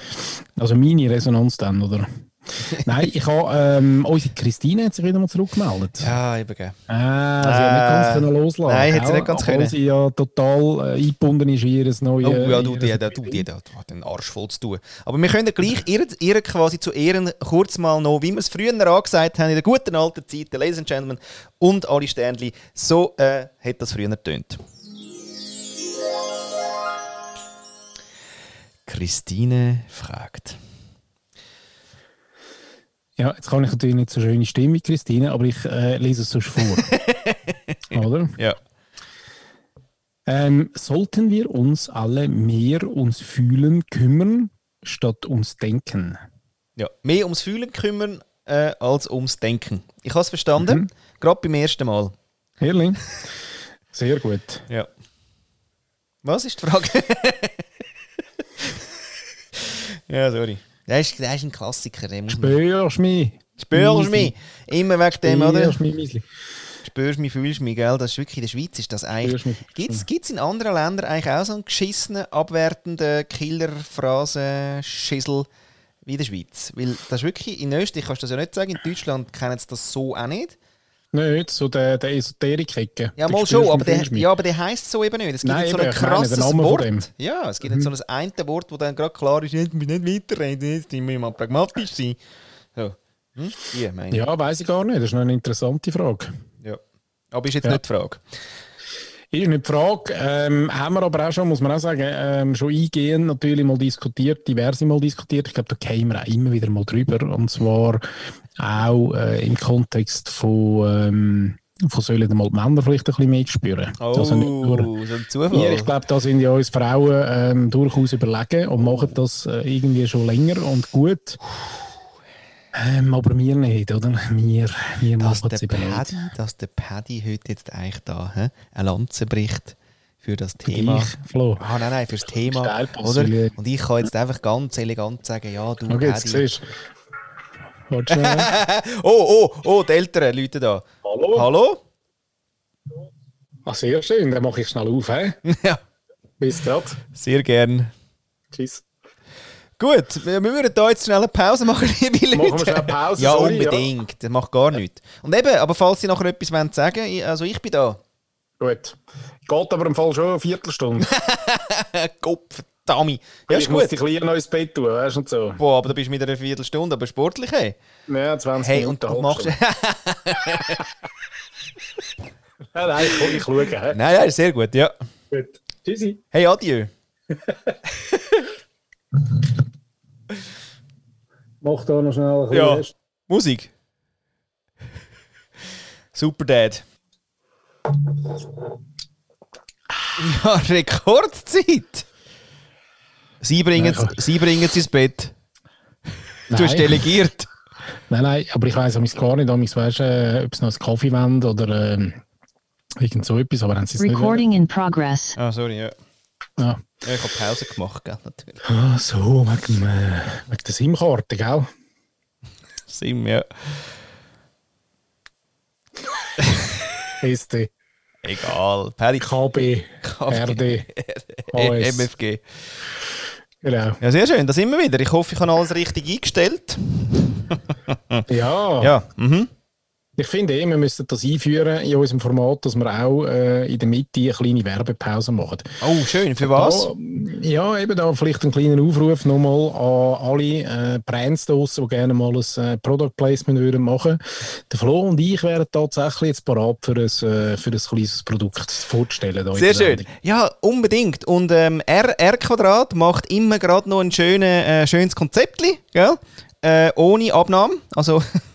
Speaker 1: Also meine Resonanz dann, oder? Nein, ich habe, ähm, unsere Christine hat sich wieder mal zurückgemeldet.
Speaker 2: Ja, eben.
Speaker 1: Ah, sie hat nicht ganz können loslassen.
Speaker 2: Nein, hat sie nicht ganz können.
Speaker 1: Sie ja total äh, eingebunden ist in ihr neues...
Speaker 2: Oh ja, du, die, du, die, die hat den Arsch voll zu tun. Aber wir können gleich ihr, ihr quasi zu Ehren kurz mal noch, wie wir es früher angesagt haben, in der guten alten Zeit, Ladies and Gentlemen und alle Sternchen, so äh, hat das früher getönt. Christine fragt.
Speaker 1: Ja, jetzt kann ich natürlich nicht so schöne Stimme wie Christine, aber ich äh, lese es sonst vor. Oder?
Speaker 2: Ja.
Speaker 1: Ähm, sollten wir uns alle mehr ums Fühlen kümmern, statt ums Denken?
Speaker 2: Ja, mehr ums Fühlen kümmern äh, als ums Denken. Ich habe es verstanden, mhm. gerade beim ersten Mal.
Speaker 1: Ehrlich? Sehr gut.
Speaker 2: Ja. Was ist die Frage? ja, sorry. Der ist, der ist ein Klassiker.
Speaker 1: Spürst mich.
Speaker 2: Spürst mich. Immer wegen dem, oder?
Speaker 1: Spürst mich,
Speaker 2: Spürst mich, fühlst mich, gell? Das ist wirklich in der Schweiz ist das eigentlich. Gibt es in anderen Ländern eigentlich auch so einen geschissenen, abwertenden Killerphrasen-Schissel wie in der Schweiz? Weil das ist wirklich, in Österreich kannst du das ja nicht sagen, in Deutschland kennen sie das so auch nicht.
Speaker 1: Nicht, so der, der Esoterik-Ecke.
Speaker 2: Ja, mal schon, aber der, ja, aber der heisst so eben nicht. Es gibt
Speaker 1: Nein,
Speaker 2: so
Speaker 1: ein
Speaker 2: krasses Wort. Ja, es gibt mhm. so ein eine Wort, wo dann gerade klar ist, ich will nicht weiterreden, jetzt muss mal pragmatisch sein. So. Hm?
Speaker 1: Ja, ja weiß ich gar nicht. Das ist noch eine interessante Frage.
Speaker 2: Ja. Aber ist jetzt ja. nicht die Frage.
Speaker 1: Ist nicht die Frage. Ähm, haben wir aber auch schon, muss man auch sagen, ähm, schon eingehend natürlich mal diskutiert, diverse Mal diskutiert. Ich glaube, da kämen wir auch immer wieder mal drüber. Und zwar auch äh, im Kontext von, ähm, Von sollen mal die Männer vielleicht ein bisschen mitspüren.
Speaker 2: Oh,
Speaker 1: Also nicht nur
Speaker 2: so ein Zufall.
Speaker 1: wir, ich glaube, da sind ja uns Frauen ähm, durchaus überlegen und machen das äh, irgendwie schon länger und gut. Ähm, aber wir nicht, oder? Wir, wir
Speaker 2: dass
Speaker 1: machen es eben nicht.
Speaker 2: Paddy, dass der Paddy heute jetzt eigentlich da hä, eine Lanze bricht für das
Speaker 1: Für
Speaker 2: Thema.
Speaker 1: dich, Flo.
Speaker 2: Ah, nein, nein, fürs Thema.
Speaker 1: Steilpass,
Speaker 2: Oder? Und ich kann jetzt einfach ganz elegant sagen, ja, du
Speaker 1: Okay,
Speaker 2: Paddy. Oh, oh, oh, die Eltern Leute da.
Speaker 1: Hallo?
Speaker 2: Hallo?
Speaker 1: Ah, sehr schön, dann mache ich schnell auf. He?
Speaker 2: ja,
Speaker 1: Bis grad.
Speaker 2: sehr gern.
Speaker 1: Tschüss.
Speaker 2: Gut, wir wir würden da jetzt schnell eine Pause machen, liebe Leute.
Speaker 1: Machen wir schnell Pause,
Speaker 2: Ja,
Speaker 1: sorry,
Speaker 2: unbedingt. Das macht gar nichts. Und eben, aber falls Sie nachher etwas wollen sagen ich- also ich bin da.
Speaker 1: Gut. Geht aber im Fall schon eine Viertelstunde.
Speaker 2: Kopf, Dummy. Ja,
Speaker 1: ich muss Kleinen noch ins Bett tun, weißt du, und so.
Speaker 2: Boah, aber da bist du mit einer Viertelstunde, aber sportlich, hey.
Speaker 1: Ja, 20
Speaker 2: Hey,
Speaker 1: Minuten.
Speaker 2: und du
Speaker 1: halbe
Speaker 2: machst...
Speaker 1: Nein, nein, ich, ich schaue. He?
Speaker 2: nein, nein, sehr gut, ja.
Speaker 1: Gut. Tschüssi.
Speaker 2: Hey, adieu.
Speaker 1: Mach da noch schnell ein
Speaker 2: Ja.
Speaker 1: Rest.
Speaker 2: Musik. Super Dad. Ja, Rekordzeit. Sie bringen
Speaker 1: Nein,
Speaker 2: Sie bringen es ins Bett. Du hast delegiert.
Speaker 1: Nein, nein, aber ich weiss amigs gar nicht, amigs weißt, äh, ob noch einen Kaffee wollen oder ähm, irgend so etwas, aber haben sie es nicht
Speaker 3: Recording in progress.
Speaker 2: Ah, sorry, ja.
Speaker 1: Ja.
Speaker 2: ja ich habe Pause gemacht, gell, natürlich.
Speaker 1: Ah, so, wegen, dem, äh, wegen der SIM-Karte, gell?
Speaker 2: Sim, ja.
Speaker 1: SD,
Speaker 2: Egal. Paddy.
Speaker 1: KB, RD, AS.
Speaker 2: MFG.
Speaker 1: Genau.
Speaker 2: Ja, sehr schön. Da sind wir wieder. Ich hoffe, ich habe alles richtig eingestellt.
Speaker 1: Ja,
Speaker 2: Ja, mhm.
Speaker 1: Ich finde eh, wir müssten das einführen in unserem Format, dass wir auch äh, in der Mitte eine kleine Werbepause machen.
Speaker 2: Oh, schön. Für was?
Speaker 1: Da, ja, eben da vielleicht einen kleinen Aufruf nochmal an alle äh, Brands draussen, die gerne mal ein äh, Product Placement würden machen Der Flo und ich wären tatsächlich jetzt parat für ein, äh, für ein kleines Produkt vorzustellen.
Speaker 2: Sehr schön. Ja, unbedingt. Und ähm, R, R Quadrat macht immer gerade noch ein schöne, äh, schönes Konzept, gell? Äh, ohne Abnahme. Also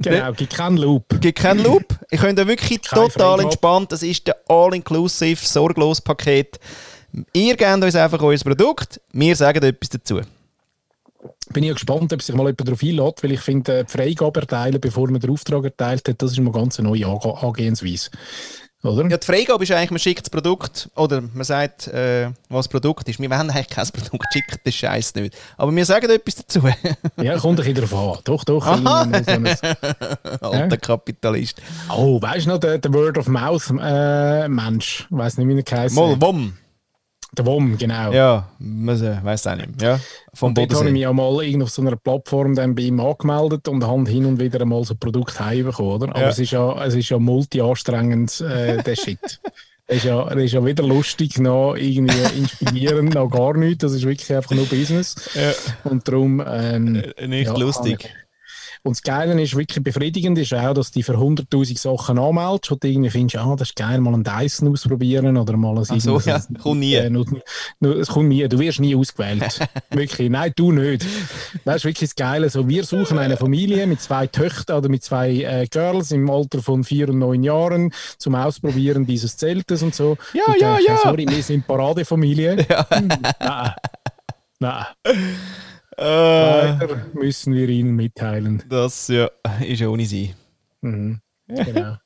Speaker 1: Genau, gibt keinen Loop.
Speaker 2: gibt keinen Loop. Ihr könnt wirklich
Speaker 1: Kein
Speaker 2: total
Speaker 1: Fremdwort.
Speaker 2: entspannt. Das ist der All-Inclusive, sorglos Paket. Ihr gebt uns einfach euer Produkt, wir sagen etwas dazu.
Speaker 1: Bin ich gespannt, ob sich mal jemand darauf einlädt, weil ich finde, die Freigabe erteilen, bevor man den Auftrag erteilt hat, das ist mal ganz eine neue Ange Angehensweise. Oder?
Speaker 2: Ja, die Freigabe ist eigentlich, man schickt das Produkt oder man sagt, äh, was das Produkt ist. Wir wollen eigentlich kein Produkt schicken, das Scheiß nicht. Aber wir sagen etwas dazu.
Speaker 1: Ja, kommt ein bisschen darauf an. Doch, doch.
Speaker 2: Alter Kapitalist.
Speaker 1: Oh, weißt du noch, der, der Word of Mouth äh, Mensch, weiß nicht, wie er geheißen
Speaker 2: Mal. WOM.
Speaker 1: WOM, genau.
Speaker 2: Ja, weiß auch nicht. Ja, vom
Speaker 1: Dort habe ich mich ja mal auf so einer Plattform dann bei ihm angemeldet und habe hin und wieder mal so ein Produkt heimbekommen, oder? Aber
Speaker 2: Ja.
Speaker 1: es ist ja, es ist ja multi-anstrengend, äh, der Shit. Das ist, ja, das ist ja weder lustig, noch irgendwie inspirierend, noch gar nichts. Das ist wirklich einfach nur Business.
Speaker 2: Ja.
Speaker 1: Und darum... Ähm,
Speaker 2: Äh, Nicht
Speaker 1: ja,
Speaker 2: lustig.
Speaker 1: Und das Geile ist wirklich befriedigend, ist auch, dass du dich für 100'000 Sachen anmeldest und irgendwie findest, ah, das ist geil, mal einen Dyson ausprobieren oder mal ein...
Speaker 2: Ach so, ja, kommt nie.
Speaker 1: Äh, nur, nur, es kommt nie, du wirst nie ausgewählt. wirklich, nein, du nicht. Das ist wirklich das Geile. So, wir suchen eine Familie mit zwei Töchtern oder mit zwei äh, Girls im Alter von vier und neun Jahren zum Ausprobieren dieses Zeltes und so.
Speaker 2: Ja,
Speaker 1: und
Speaker 2: ja,
Speaker 1: denkst,
Speaker 2: ja.
Speaker 1: Sorry, wir sind Paradefamilie. Hm, Nein. Nein.
Speaker 2: Äh,
Speaker 1: Leider müssen wir Ihnen mitteilen.
Speaker 2: das ja, ist ja ohne sie.
Speaker 1: Mhm. Genau.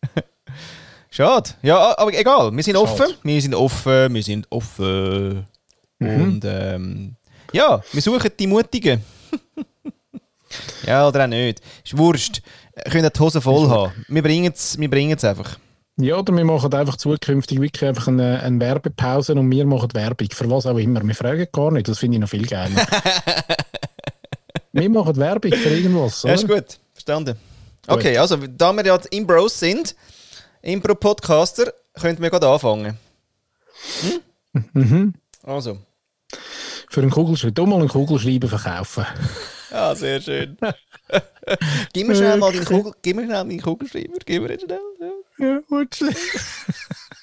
Speaker 2: Schade. Ja, aber egal. Wir sind
Speaker 1: Schade.
Speaker 2: offen. Wir sind offen. Wir sind offen.
Speaker 1: Mhm.
Speaker 2: Und ähm, ja, wir suchen die Mutigen. ja, oder auch nicht. Ist wurscht. Könnt auch die Hose voll haben. Wir bringen es wir bringen's einfach.
Speaker 1: Ja, oder wir machen einfach zukünftig wirklich einfach eine, eine Werbepause und wir machen Werbung. Für was auch immer. Wir fragen gar nicht. Das finde ich noch viel geiler. wir machen Werbung für irgendwas.
Speaker 2: Ja, ist
Speaker 1: Oder?
Speaker 2: gut. Verstanden. Okay, also da wir ja im Bros sind, Impro-Podcaster, könnten wir gerade anfangen. Hm?
Speaker 1: Mhm.
Speaker 2: Also.
Speaker 1: Für einen Kugelschreiber. Du mal einen Kugelschreiber verkaufen.
Speaker 2: Ja, sehr schön. gib mir schnell mal deinen Kugel, gib mir schnell deinen Kugelschreiber. Gib mir jetzt schnell. Ja.
Speaker 1: Ja, gut.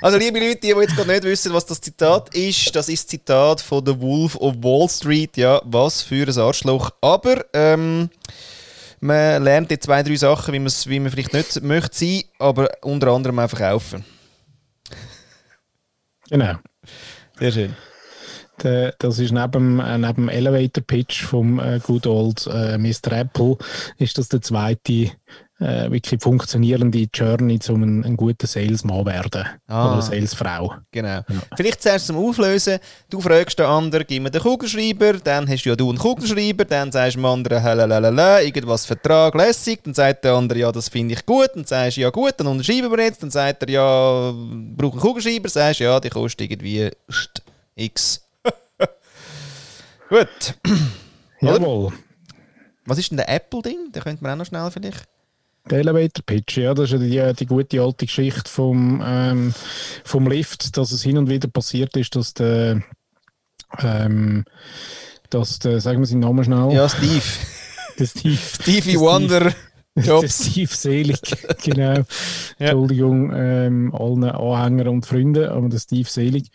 Speaker 2: Also, liebe Leute, die jetzt gerade nicht wissen, was das Zitat ist, das ist das Zitat von The Wolf of Wall Street. Ja, was für ein Arschloch. Aber, ähm, Man lernt die zwei, drei Sachen, wie, wie man vielleicht nicht möchte sein, aber unter anderem auch verkaufen.
Speaker 1: Genau.
Speaker 2: Sehr schön.
Speaker 1: Das ist neben, äh, neben dem Elevator Pitch vom äh, Good Old äh, Mr. Apple, ist das der zweite äh, wirklich funktionierende Journey, um ein, ein guter Salesman werden.
Speaker 2: Ah.
Speaker 1: Oder eine Salesfrau.
Speaker 2: Genau. Vielleicht zuerst zum Auflösen. Du fragst den anderen, gib mir den Kugelschreiber, dann hast ja du einen Kugelschreiber, dann sagst du dem anderen, halalala, irgendwas Vertrag, lässig, dann sagt der andere, ja, das finde ich gut, dann sagst du, ja gut, dann unterschreiben wir jetzt, dann sagt er, ja, brauche einen Kugelschreiber, sagst du, ja, die kostet irgendwie x. gut.
Speaker 1: Jawohl.
Speaker 2: Was ist denn der Apple-Ding? Den könnte man auch noch schnell vielleicht.
Speaker 1: Der Elevator Pitch, ja, das ist ja die, die gute alte Geschichte vom, ähm, vom Lift, dass es hin und wieder passiert ist, dass der, ähm, dass der, sagen wir seinen Namen schnell,
Speaker 2: Ja, Steve.
Speaker 1: der Steve,
Speaker 2: Stevie
Speaker 1: Der
Speaker 2: Wonder.
Speaker 1: der
Speaker 2: Jobs.
Speaker 1: Steve Selig, genau. Entschuldigung, ähm, allen Anhängern und Freunden, aber der Steve Selig,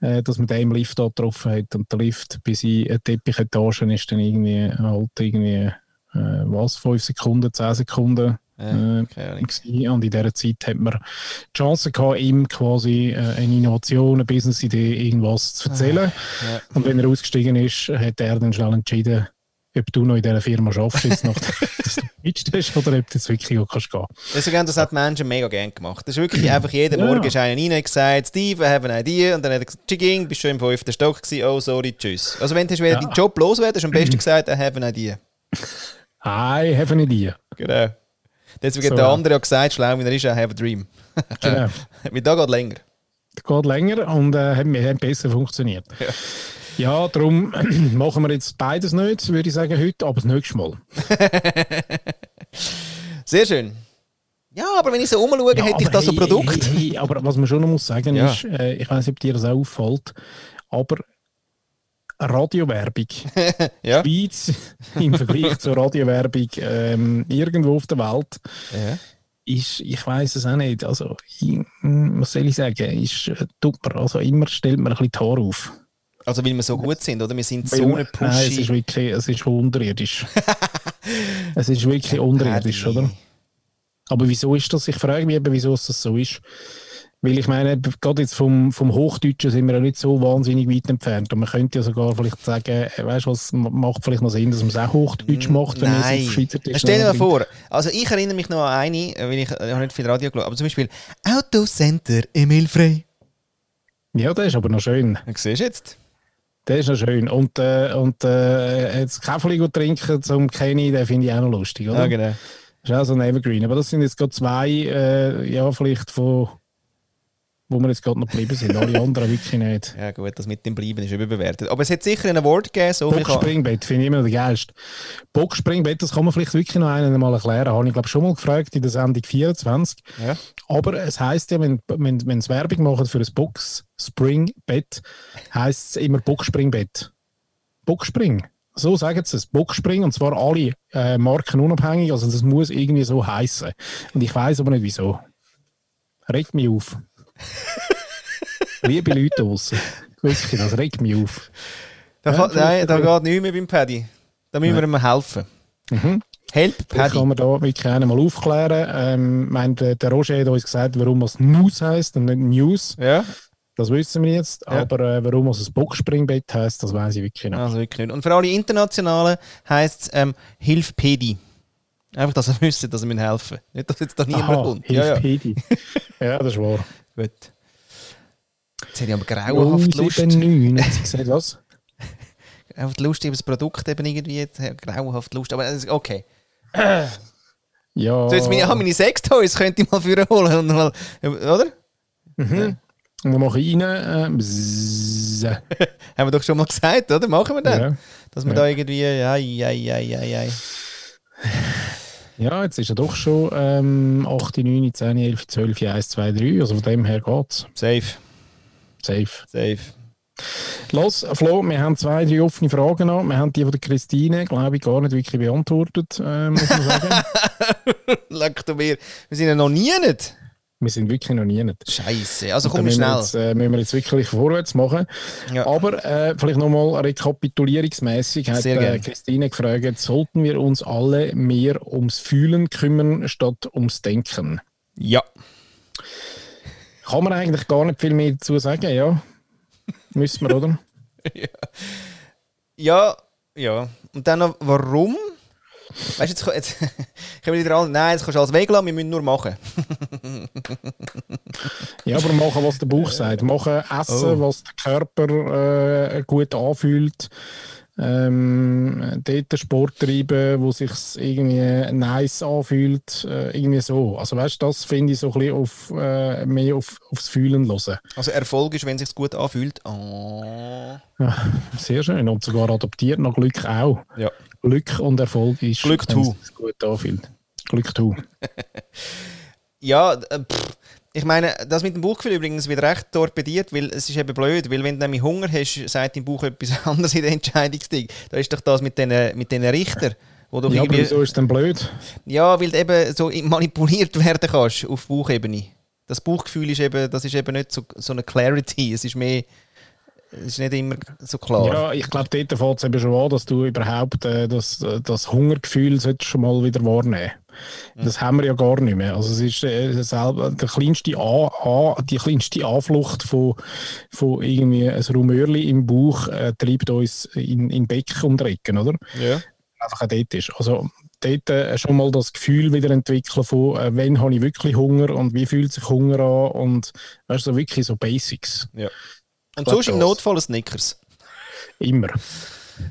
Speaker 1: äh, dass man den im Lift da getroffen hat und der Lift bis in eine Teppichetage ist dann irgendwie halt irgendwie, äh, was, 5 Sekunden, 10 Sekunden Äh, gewesen. und in dieser Zeit hat man die Chance gehabt, ihm quasi äh, eine Innovation, eine Business-Idee, irgendwas zu erzählen.
Speaker 2: Ja.
Speaker 1: Und wenn er ausgestiegen ist, hat er dann schnell entschieden, ob du noch in dieser Firma schaffst, jetzt noch, dass du pitcht hast, oder ob du jetzt wirklich auch kannst gehen.
Speaker 2: Deswegen, das hat die Menschen mega gern gemacht. Das ist wirklich einfach, jeden
Speaker 1: Ja.
Speaker 2: Morgen ist einer rein gesagt, Steve, I have an idea. Und dann hat er gesagt, Chigging, bist schon im fünften Stock gewesen, oh sorry, tschüss. Also wenn du ja.
Speaker 1: Ja.
Speaker 2: deinen Job loswerden, hast du am besten gesagt, I have an idea.
Speaker 1: I have an idea.
Speaker 2: Genau. Deswegen
Speaker 1: So,
Speaker 2: hat der
Speaker 1: ja.
Speaker 2: andere ja gesagt, schlau wie er ist, I have a dream.
Speaker 1: Genau.
Speaker 2: Weil da geht länger.
Speaker 1: Das geht länger und äh, hat, hat besser funktioniert. Ja, darum machen wir jetzt beides nicht, würde ich sagen, heute, aber das nächste Mal.
Speaker 2: Sehr schön. Ja, aber wenn ich so umschaue,
Speaker 1: Ja,
Speaker 2: hätte ich
Speaker 1: aber
Speaker 2: da so
Speaker 1: hey,
Speaker 2: Produkt.
Speaker 1: Hey, hey, aber was man schon noch muss sagen
Speaker 2: Ja.
Speaker 1: ist, äh, ich weiß nicht, ob dir das auch auffällt, aber Radiowerbung,
Speaker 2: Ja.
Speaker 1: Schweiz im Vergleich zur Radiowerbung ähm, irgendwo auf der Welt,
Speaker 2: ja.
Speaker 1: ist, ich weiß es auch nicht, also, ich, hm, was soll ich sagen, ist äh, super, also immer stellt man ein bisschen die Haare auf.
Speaker 2: Also weil wir so gut sind, oder? Wir sind
Speaker 1: Weil
Speaker 2: so eine
Speaker 1: Nein, es ist
Speaker 2: Pushy.
Speaker 1: wirklich, es ist unterirdisch. es ist wirklich unterirdisch, oder? Aber wieso ist das? Ich frage mich eben, wieso es das so ist. Weil ich meine, gerade jetzt vom, vom Hochdeutschen sind wir ja nicht so wahnsinnig weit entfernt. Und man könnte ja sogar vielleicht sagen, äh, weißt du was, ma- macht vielleicht noch Sinn, dass man es auch Hochdeutsch macht, wenn man es auf Schweizerdeutsch
Speaker 2: Stell dir mal vor, also ich erinnere mich noch an eine, äh, weil ich, ich habe nicht viel Radio geschaut, aber zum Beispiel Autocenter Emil Frey.
Speaker 1: Ja, das ist aber noch schön.
Speaker 2: Du siehst jetzt.
Speaker 1: Das ist noch schön. Und, äh, und äh, jetzt Kaffee gut trinken zum Kenny, den finde ich auch noch lustig, oder?
Speaker 2: Ja, genau.
Speaker 1: Das ist auch so ein Evergreen. Aber das sind jetzt gerade zwei, äh, ja, vielleicht von, wo wir jetzt gerade noch geblieben sind. Alle anderen wirklich nicht.
Speaker 2: Ja gut, das mit dem Bleiben ist überbewertet. Aber es hat sicher ein Award gegeben, so.
Speaker 1: Boxspringbett finde ich immer noch der geilste. Boxspringbett, das kann man vielleicht wirklich noch einen mal erklären. Habe ich glaube schon mal gefragt in der Sendung 24.
Speaker 2: Ja.
Speaker 1: Aber es heisst ja, wenn, wenn, wenn sie Werbung machen für ein Boxspringbett, heisst es immer Boxspringbett. Boxspring. So sagen sie es. Boxspring und zwar alle äh, Marken unabhängig. Also das muss irgendwie so heißen. Und ich weiß aber nicht wieso. Regt mich auf. Liebe Leute. Wirklich, das regt mich auf.
Speaker 2: Da, kann, nein, da geht nichts mehr beim Paddy. Da müssen wir ihm helfen.
Speaker 1: Mhm.
Speaker 2: Help Paddy.
Speaker 1: kann man da wirklich einen mal aufklären. Ähm, ich meine, der, der Roger hat uns gesagt, warum es News heisst und nicht News.
Speaker 2: Ja,
Speaker 1: Das wissen wir jetzt.
Speaker 2: Ja.
Speaker 1: Aber äh, warum es ein Boxspringbett heisst, das weiß ich wirklich nicht.
Speaker 2: also wirklich nicht. Und für alle Internationalen heisst es ähm, Hilf Pedi. Einfach, dass ihr wisst, dass wir ihnen helfen. Nicht, dass jetzt da niemand kommt.
Speaker 1: hilft
Speaker 2: Ja, ja.
Speaker 1: Pedi. ja, das ist wahr.
Speaker 2: Gut. Jetzt hätte ich aber grauenhaft Lust.
Speaker 1: 079, hat sie gesagt, was?
Speaker 2: Die Lust über das Produkt eben irgendwie. Grauenhaft Lust. Aber okay.
Speaker 1: Ja.
Speaker 2: So, jetzt meine, ah, meine Sextoys könnte ich mal für holen. Und mal, oder?
Speaker 1: Mhm. Und wir machen rein. Äh.
Speaker 2: Haben wir doch schon mal gesagt, oder? Machen wir dann.
Speaker 1: ja.
Speaker 2: Dass wir
Speaker 1: Ja.
Speaker 2: da irgendwie. Ai, ai, ai, ai, ai.
Speaker 1: Ja, jetzt ist er doch schon ähm, 8, 9, 10, 11, 12, 1, 2, 3. Also von dem her geht's.
Speaker 2: Safe.
Speaker 1: Safe.
Speaker 2: Safe.
Speaker 1: Los, Flo, wir haben zwei, drei offene Fragen noch. Wir haben die von der Christine, glaube ich, gar nicht wirklich beantwortet, äh, muss man sagen.
Speaker 2: Leck du mir. Wir sind ja noch nie nicht.
Speaker 1: Wir sind wirklich noch nie nicht.
Speaker 2: Scheiße. Also komm schnell.
Speaker 1: Jetzt, äh, müssen wir jetzt wirklich vorwärts machen.
Speaker 2: Ja.
Speaker 1: Aber äh, vielleicht nochmal rekapitulierungsmäßig hat äh. Christine gefragt, sollten wir uns alle mehr ums Fühlen kümmern statt ums Denken?
Speaker 2: Ja.
Speaker 1: Kann man eigentlich gar nicht viel mehr dazu sagen, ja? Müssen wir, oder?
Speaker 2: Ja, ja. Und dann noch, warum? Weißt jetzt, jetzt wir wieder alle, nein, das kannst du alles weglassen, wir müssen nur machen.
Speaker 1: Ja, aber machen, was der Bauch sagt. Machen, essen,
Speaker 2: Oh.
Speaker 1: was der Körper äh, gut anfühlt. Ähm, dort Sport treiben, wo sich irgendwie nice anfühlt. Äh, irgendwie so. Also weißt das finde ich so ein bisschen auf, äh, mehr auf, aufs Fühlen hören.
Speaker 2: Also Erfolg ist, wenn es sich gut anfühlt. Oh.
Speaker 1: Ja, sehr schön. Und sogar adaptiert nach Glück auch.
Speaker 2: Ja.
Speaker 1: Glück und Erfolg ist,
Speaker 2: Glück tu.
Speaker 1: gut anfühlt. Glück tu.
Speaker 2: Ja, äh, pff, ich meine, das mit dem Bauchgefühl übrigens wird recht torpediert, weil es ist eben blöd, weil wenn du nämlich Hunger hast, sagt dein Bauch etwas anderes in der Entscheidungsding. Da ist doch das mit den, mit den Richtern, wo du
Speaker 1: Ja, aber wieso ist es denn blöd?
Speaker 2: Ja, weil du eben so manipuliert werden kannst auf Bauchebene. Das Bauchgefühl ist eben, das ist eben nicht so, so eine Clarity, es ist mehr... Ist nicht immer so klar.
Speaker 1: Ja, ich glaube, dort fängt es eben schon an, dass du überhaupt äh, das, äh, das Hungergefühl schon mal wieder wahrnehmen Das haben wir ja gar nicht mehr. Also es ist äh, selber, der kleinste A, A, die kleinste Anflucht von, von irgendwie ein Rumörli im Bauch äh, treibt uns in, in Becken und Recken, oder?
Speaker 2: Ja.
Speaker 1: Einfach auch dort ist. Also dort äh, schon mal das Gefühl wieder entwickeln von, äh, wann habe ich wirklich Hunger und wie fühlt sich Hunger an und weißt so wirklich so Basics.
Speaker 2: ja. Und sonst im. Notfall ein Snickers.
Speaker 1: Immer.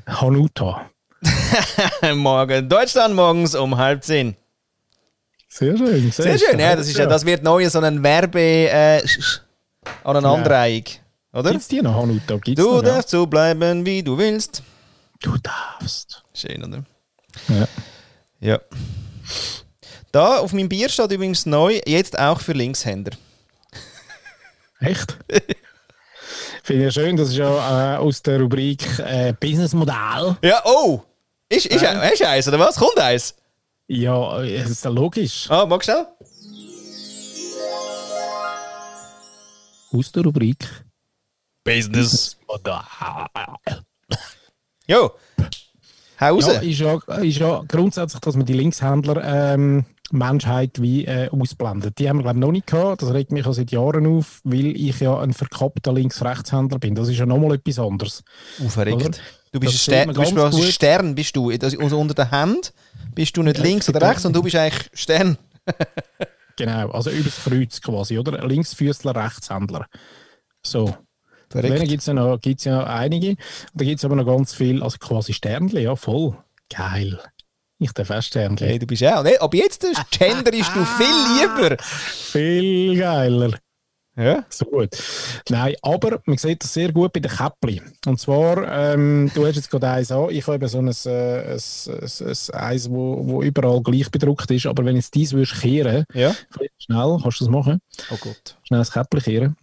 Speaker 1: Hanuta.
Speaker 2: Morgen, Deutschland morgens um halb zehn.
Speaker 1: Sehr schön.
Speaker 2: Sehr schön, ja, das, ist ja, das wird neu so ein Werbe äh, sch- sch- Aneinanderreihung. Oder?
Speaker 1: Gibt's die noch, Hanuta? Gibt's
Speaker 2: Du
Speaker 1: noch, ja?
Speaker 2: darfst so bleiben, wie du willst.
Speaker 1: Du darfst.
Speaker 2: Schön, oder?
Speaker 1: Ja.
Speaker 2: Ja. Da auf meinem Bier steht übrigens neu, jetzt auch für Linkshänder.
Speaker 1: Echt? Finde ich schön, das ist ja äh, aus der Rubrik äh, Businessmodell.
Speaker 2: Ja, oh! Ist, ist,
Speaker 1: Ja.
Speaker 2: ist eins, oder was? Kommt eins?
Speaker 1: Ja, äh, das ist ja logisch.
Speaker 2: Ah, magst du?
Speaker 1: Aus der Rubrik
Speaker 2: Business.
Speaker 1: Modell.
Speaker 2: Jo. Hau raus.
Speaker 1: Ja, ist ja, ist ja grundsätzlich, dass man die Linkshändler ähm, Menschheit wie äh, ausblendet. Die haben wir, glaube ich, noch nicht gehabt. Das regt mich auch seit Jahren auf, weil ich ja ein verkappter Links-Rechtshändler bin. Das ist ja nochmal etwas anderes.
Speaker 2: Verreckt. Du bist, ein
Speaker 1: man
Speaker 2: du bist
Speaker 1: gut.
Speaker 2: Stern, bist du. Also unter der Hand bist du nicht
Speaker 1: Ja,
Speaker 2: links oder rechts, und du bist eigentlich Stern.
Speaker 1: Genau, also übers Kreuz quasi, oder? Linksfüßler, Rechtshändler. So. Dann
Speaker 2: Verreckt.
Speaker 1: gibt es ja, noch- gibt's ja einige. Und da gibt es aber noch ganz viel, also quasi Sternli, ja, voll. Geil. Ich darf auch Sternli.
Speaker 2: Hey, du bist auch. Nee, aber jetzt genderst du viel lieber.
Speaker 1: Viel geiler.
Speaker 2: Ja?
Speaker 1: So gut. Nein, aber man sieht das sehr gut bei den Käppli. Und zwar, ähm, du hast jetzt gerade eins an, ich habe eben so ein, äh, ein, ein, ein Eis, wo, wo überall gleich bedruckt ist, aber wenn jetzt dies würdest kehren,
Speaker 2: Ja.
Speaker 1: schnell, kannst du das machen?
Speaker 2: Oh Gott.
Speaker 1: Schnell das Käppli kehren.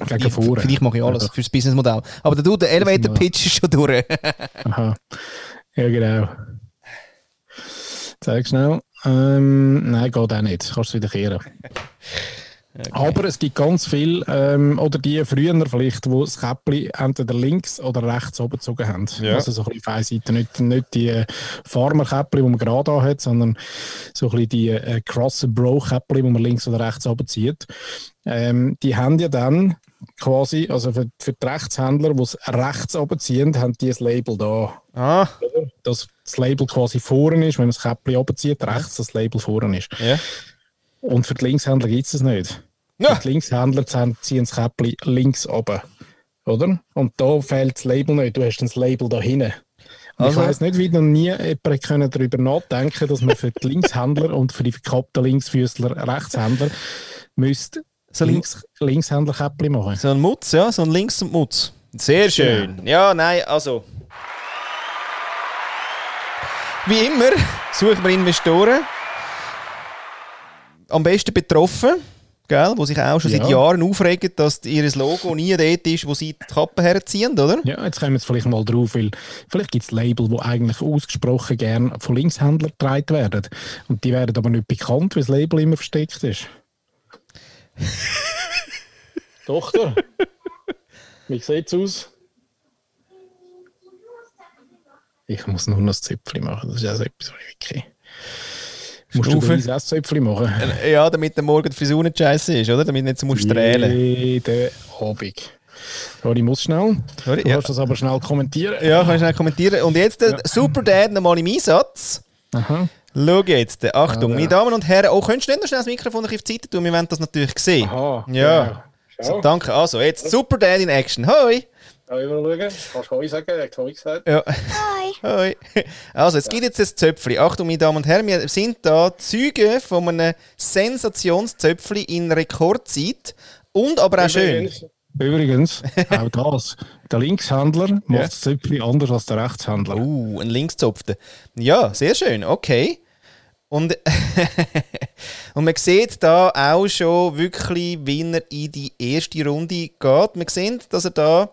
Speaker 1: Gegen
Speaker 2: Vielleicht,
Speaker 1: vorne.
Speaker 2: vielleicht mache ich alles
Speaker 1: Ja.
Speaker 2: fürs Businessmodell. Aber der, du, der Elevator Pitch ist schon durch.
Speaker 1: Aha. Ja, genau. Zeig schnell. Ähm, nein, geht auch nicht. Kannst du wieder kehren. Aber es gibt ganz viel, ähm, oder die früher vielleicht, wo das Käppli entweder links oder rechts oben gezogen haben.
Speaker 2: Ja.
Speaker 1: Also so ein bisschen auf einer Seite. Nicht, nicht die äh, Farmer-Käppli, die man gerade an hat, sondern so ein bisschen die äh, Cross-Bro-Käppli, die man links oder rechts oben zieht. Ähm, die haben ja dann quasi, also für, für die Rechtshändler, die es rechts oben ziehen, haben die ein Label da
Speaker 2: Ah,
Speaker 1: dass das Label quasi vorne ist, wenn man das Käppli oben zieht, rechts das Label vorne ist.
Speaker 2: ja.
Speaker 1: Und für die Linkshändler gibt es das nicht.
Speaker 2: Ja.
Speaker 1: Die Linkshändler ziehen das Käppli links oben. Oder? Und da fehlt das Label nicht. Du hast das Label da hinten.
Speaker 2: Also-
Speaker 1: Ich weiss nicht, wie noch nie jemand können darüber nachdenken dass man für die Linkshändler und für die verkappten Linksfüßler Rechtshändler müsste
Speaker 2: So
Speaker 1: links, Linkshändler-Käppli machen.
Speaker 2: So ein Mutz, ja, so ein Links- und Mutz. Sehr schön. Ja, nein, also. Wie immer suchen wir Investoren. Am besten betroffen, gell, die sich auch schon seit
Speaker 1: Ja.
Speaker 2: Jahren aufregen, dass ihr Logo nie dort ist, wo sie die Kappe herziehen, oder?
Speaker 1: Ja, jetzt kommen wir jetzt vielleicht mal drauf, weil vielleicht gibt es Label, die eigentlich ausgesprochen gern von Linkshändlern getragen werden. Und die werden aber nicht bekannt, weil das Label immer versteckt ist. Tochter, wie sieht's aus? Ich muss nur noch das Zöpfchen machen. Das ist also etwas, was ich wirklich. Musst du
Speaker 2: Stufe.
Speaker 1: das Zöpfchen machen?
Speaker 2: Ja, damit der Morgen die Frisur nicht scheiße ist, oder? Damit nicht so musst strählen.
Speaker 1: Jeden Abend. Ja, ich muss schnell.
Speaker 2: Sorry,
Speaker 1: Du
Speaker 2: ja.
Speaker 1: kannst das aber schnell kommentieren.
Speaker 2: Ja, kann ich schnell kommentieren. Und jetzt der Super Dad nochmal im Einsatz.
Speaker 1: Aha.
Speaker 2: Schau jetzt, Achtung,
Speaker 1: Ah,
Speaker 2: meine
Speaker 1: ja.
Speaker 2: Damen und Herren, oh, könntest du nicht noch schnell das Mikrofon auf die Seite tun? Wir wollen das natürlich sehen.
Speaker 1: Aha.
Speaker 2: Ja. So, danke. Also, jetzt Super Dad in Action. Hoi!
Speaker 1: Ja, ich will schauen. Kannst du Hoi sagen? Er hat Hoi gesagt.
Speaker 2: Ja.
Speaker 3: Hi.
Speaker 2: Hoi. Also, es gibt jetzt ein Zöpfli. Achtung, meine Damen und Herren, wir sind da Zeuge von einem Sensationszöpfli in Rekordzeit und aber auch schön.
Speaker 1: Übrigens, auch das. Der Linkshändler macht
Speaker 2: Ja.
Speaker 1: das Zöpfchen anders als der Rechtshändler.
Speaker 2: Uh, ein Linkszopfter. Ja, sehr schön, okay. Und, und man sieht da auch schon wirklich, wie er in die erste Runde geht. Man sieht, dass er da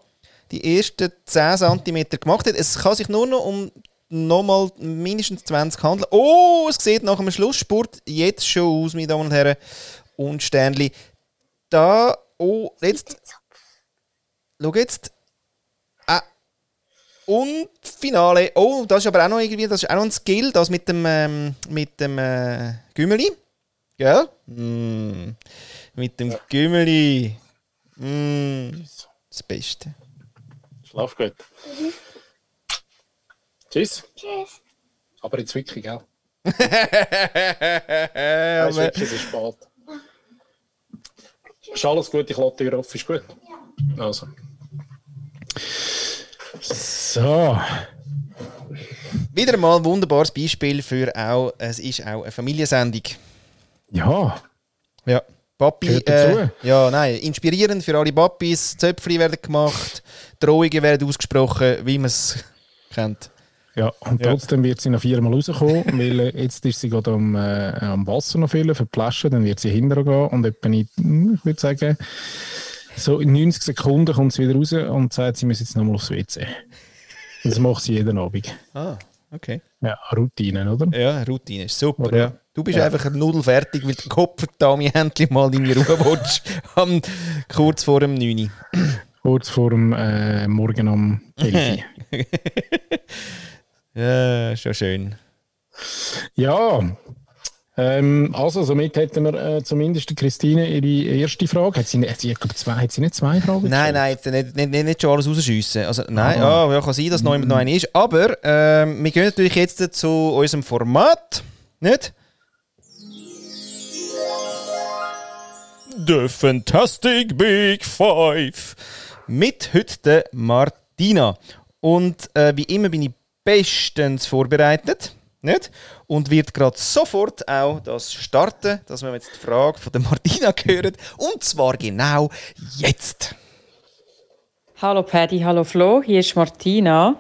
Speaker 2: die ersten 10 cm gemacht hat. Es kann sich nur noch um nochmal mindestens 20 handeln. Oh, es sieht nach einem Schlussspurt jetzt schon aus, meine Damen und Herren. Und Sternli, da, oh, jetzt, schau jetzt, ah, und Finale. Oh, das ist aber auch noch irgendwie, das ist auch noch ein Skill, das mit dem, ähm, mit dem äh, Gümmeli. Gell? Mm. Mit dem Gümmeli. Mm. Das Beste.
Speaker 1: Schlaf gut. Tschüss.
Speaker 3: Tschüss.
Speaker 1: Aber jetzt wirklich, gell?
Speaker 2: Ja,
Speaker 1: Weißt du,
Speaker 2: aber-
Speaker 1: wirklich, es ist spät. Ist alles gut, ich lasse die Tür offen, ist gut? Also. So.
Speaker 2: Wieder mal ein wunderbares Beispiel für auch, es ist auch eine Familiensendung.
Speaker 1: Ja.
Speaker 2: Ja. Papi, äh, ja, nein, inspirierend für alle Papis. Zöpfchen werden gemacht, Drohungen werden ausgesprochen, wie man es kennt.
Speaker 1: Ja, und
Speaker 2: Ja.
Speaker 1: trotzdem wird sie noch viermal rauskommen, weil äh, jetzt ist sie gerade am, äh, am Wasser noch füllen für die Flasche, dann wird sie hinterher gehen und etwa in, hm, ich würde sagen, so in 90 Sekunden kommt sie wieder raus und sagt, sie muss jetzt nochmal aufs WC. Das macht sie jeden Abend.
Speaker 2: Ah, okay.
Speaker 1: Ja, Routine, oder?
Speaker 2: Ja, Routine ist super.
Speaker 1: Oder?
Speaker 2: Ja. Du bist einfach nudelfertig, weil der Kopf da mir endlich mal deine Ruhe willst. Kurz vor dem 9.
Speaker 1: Kurz vor dem äh, Morgen um 11 Uhr.
Speaker 2: Ja, schon schön.
Speaker 1: Ja, ähm, also somit hätten wir äh, zumindest Christine ihre erste Frage. Hat sie, hat sie, ich glaube, zwei, hat sie nicht zwei Fragen
Speaker 2: Nein, nein, jetzt nicht, nicht, nicht, nicht schon alles rausschiessen. Also, nein,
Speaker 1: Ah.
Speaker 2: ja, ja, kann sein, dass noch jemand noch einer ist. Aber ähm, wir gehen natürlich jetzt zu unserem Format. Nicht? The Fantastic Big Five. Mit heute Martina. Und äh, wie immer bin ich bestens vorbereitet. Nicht? Und wird gerade sofort auch das starten, dass wir jetzt die Frage von der Martina hören. Und zwar genau jetzt.
Speaker 4: Hallo Paddy, hallo Flo, hier ist Martina.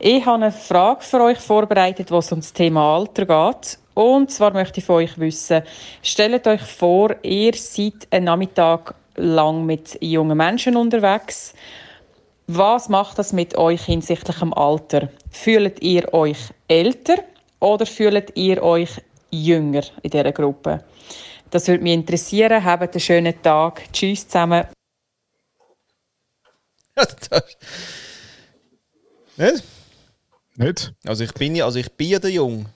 Speaker 4: Ich habe eine Frage für euch vorbereitet, was um das Thema Alter geht. Und zwar möchte ich von euch wissen, stellt euch vor, ihr seid einen Nachmittag lang mit jungen Menschen unterwegs. Was macht das mit euch hinsichtlich dem Alter? Fühlt ihr euch älter oder fühlt ihr euch jünger in dieser Gruppe? Das würde mich interessieren. Habt einen schönen Tag. Tschüss zusammen.
Speaker 2: Das- Nicht?
Speaker 1: Nicht?
Speaker 2: Also ich bin ja, also ich bin ja der Jung.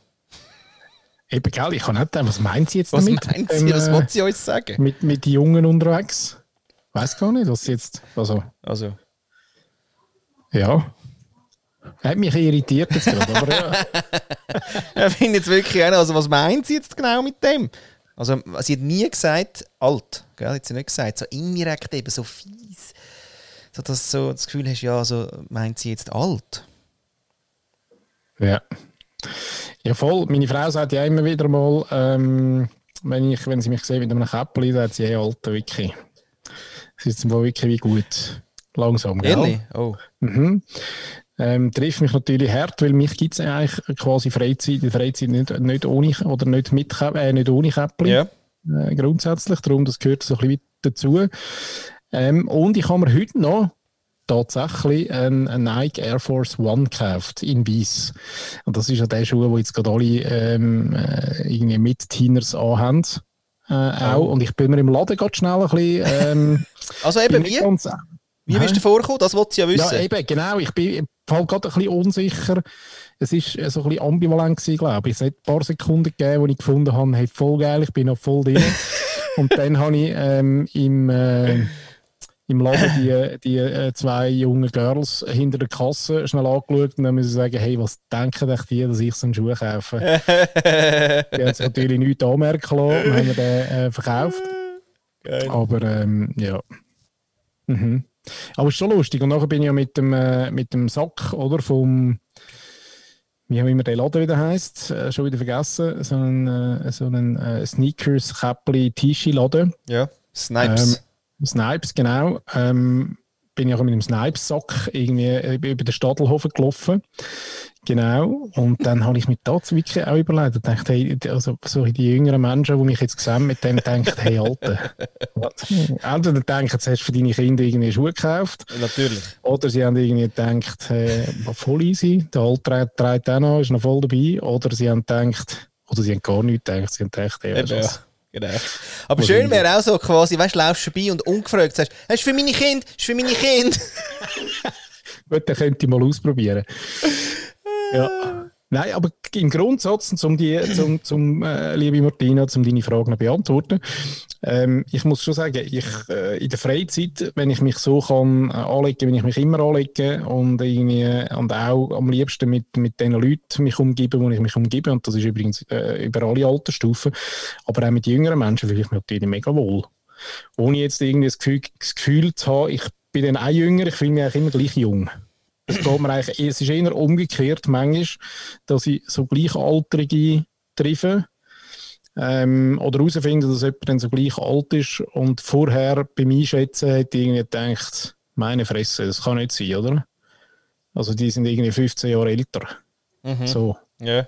Speaker 1: Eben, gell, ich kann nicht sagen, was meint sie jetzt
Speaker 2: Was
Speaker 1: damit?
Speaker 2: meint
Speaker 1: Ähm,
Speaker 2: sie? Was
Speaker 1: äh,
Speaker 2: wollte sie uns sagen?
Speaker 1: mit, mit den Jungen unterwegs? Weiß gar nicht, was sie jetzt. Also,
Speaker 2: Also,
Speaker 1: ja. Hat mich irritiert jetzt gerade, aber ja.
Speaker 2: ich finde jetzt wirklich auch, also was meint sie jetzt genau mit dem? Also sie hat nie gesagt alt, gell? Hat sie nicht gesagt, so indirekt eben so fies. So dass du so das Gefühl hast, ja, also meint sie jetzt alt?
Speaker 1: Ja. Ja, voll. Meine Frau sagt ja immer wieder mal, ähm, wenn, ich, wenn sie mich sieht mit einem Käppli, sagt sie, hey, Alter, wirklich. Es ist Fall wirklich wie gut. Langsam, gell?
Speaker 2: Ehrlich? Oh.
Speaker 1: Mhm. Ähm, trifft mich natürlich hart, weil mich gibt es eigentlich quasi Freizeit, die Freizeit nicht, nicht ohne oder nicht mit äh, nicht ohne Käppli.
Speaker 2: Ja.
Speaker 1: Äh, grundsätzlich. Darum, das gehört so ein bisschen dazu. Ähm, und ich habe mir heute noch tatsächlich einen, einen Nike Air Force One gekauft in Weiss. Und das ist ja der Schuh, wo jetzt gerade alle ähm, äh, irgendwie Mit-Teeners anhaben. äh, auch. Und ich bin mir im Laden gerade schnell ein bisschen... Ähm,
Speaker 2: also eben, wie? Ganz, wie bist du vorgekommen? Das wollte sie ja wissen.
Speaker 1: Ja, eben, genau. Ich bin gerade ein bisschen unsicher. Es war so ein bisschen ambivalent gewesen, glaube ich. Es hat ein paar Sekunden gegeben, wo ich gefunden habe, hey, voll geil, ich bin noch voll drin. Und dann habe ich ähm, im... Äh, im Laden die, die äh, zwei jungen Girls hinter der Kasse schnell angeschaut und dann müssen sie sagen, hey, was denken euch die, dass ich so einen Schuh kaufe? die haben sich natürlich nichts anmerken lassen und haben den äh, verkauft. Geil. Aber ähm, ja. Mhm. Aber es ist schon lustig. Und nachher bin ich ja mit dem, äh, mit dem Sack, oder, vom wie auch immer der Laden wieder heisst, äh, schon wieder vergessen, so ein, äh, so ein äh, Sneakers, Käppli, T-Shirt-Laden.
Speaker 2: Ja, Snipes.
Speaker 1: Ähm, Snipes, genau. Ähm, bin ich auch mit dem Snipes-Sack irgendwie über den Stadelhofen gelaufen. Genau. Und dann habe ich mir dazu wirklich auch überlegt und dachte, hey, also so die jüngeren Menschen, die mich jetzt sehen, mit denen denken, hey, Alter, entweder denken, jetzt hast du für deine Kinder irgendwie Schuhe gekauft.
Speaker 2: Natürlich.
Speaker 1: Oder sie haben irgendwie gedacht, hey, voll easy, der Alte trägt auch noch, ist noch voll dabei. Oder sie haben gedacht, oder sie haben gar nichts gedacht, sie haben gedacht, hey, ja,
Speaker 2: Genau. Aber schön wäre auch so quasi, weißt du, laufst vorbei und ungefragt sagst, hast du für meine Kinder, hast du für meine Kinder.
Speaker 1: Gut, dann könnte ich mal ausprobieren. ja. Nein, aber im Grundsatz, um die, zum, zum äh, liebe Martina, um deine Fragen beantworten, ähm, ich muss schon sagen, ich, äh, in der Freizeit, wenn ich mich so kann äh, anlegen, wenn ich mich immer anlege und irgendwie, und auch am liebsten mit, mit den Leuten mich umgebe, wo ich mich umgebe, und das ist übrigens äh, über alle Altersstufen, aber auch mit jüngeren Menschen fühle ich mich natürlich mega wohl. Ohne jetzt irgendwie das Gefühl, das Gefühl zu haben, ich bin dann auch jünger, ich fühle mich eigentlich immer gleich jung es geht mir eigentlich, es ist eher umgekehrt manchmal, dass ich so Gleichaltrige treffe ähm, oder herausfinde, dass jemand dann so gleich alt ist und vorher beim Einschätzen hat irgendwie gedacht, meine Fresse, das kann nicht sein, oder? Also die sind irgendwie 15 Jahre älter. Mhm. So.
Speaker 2: Ja.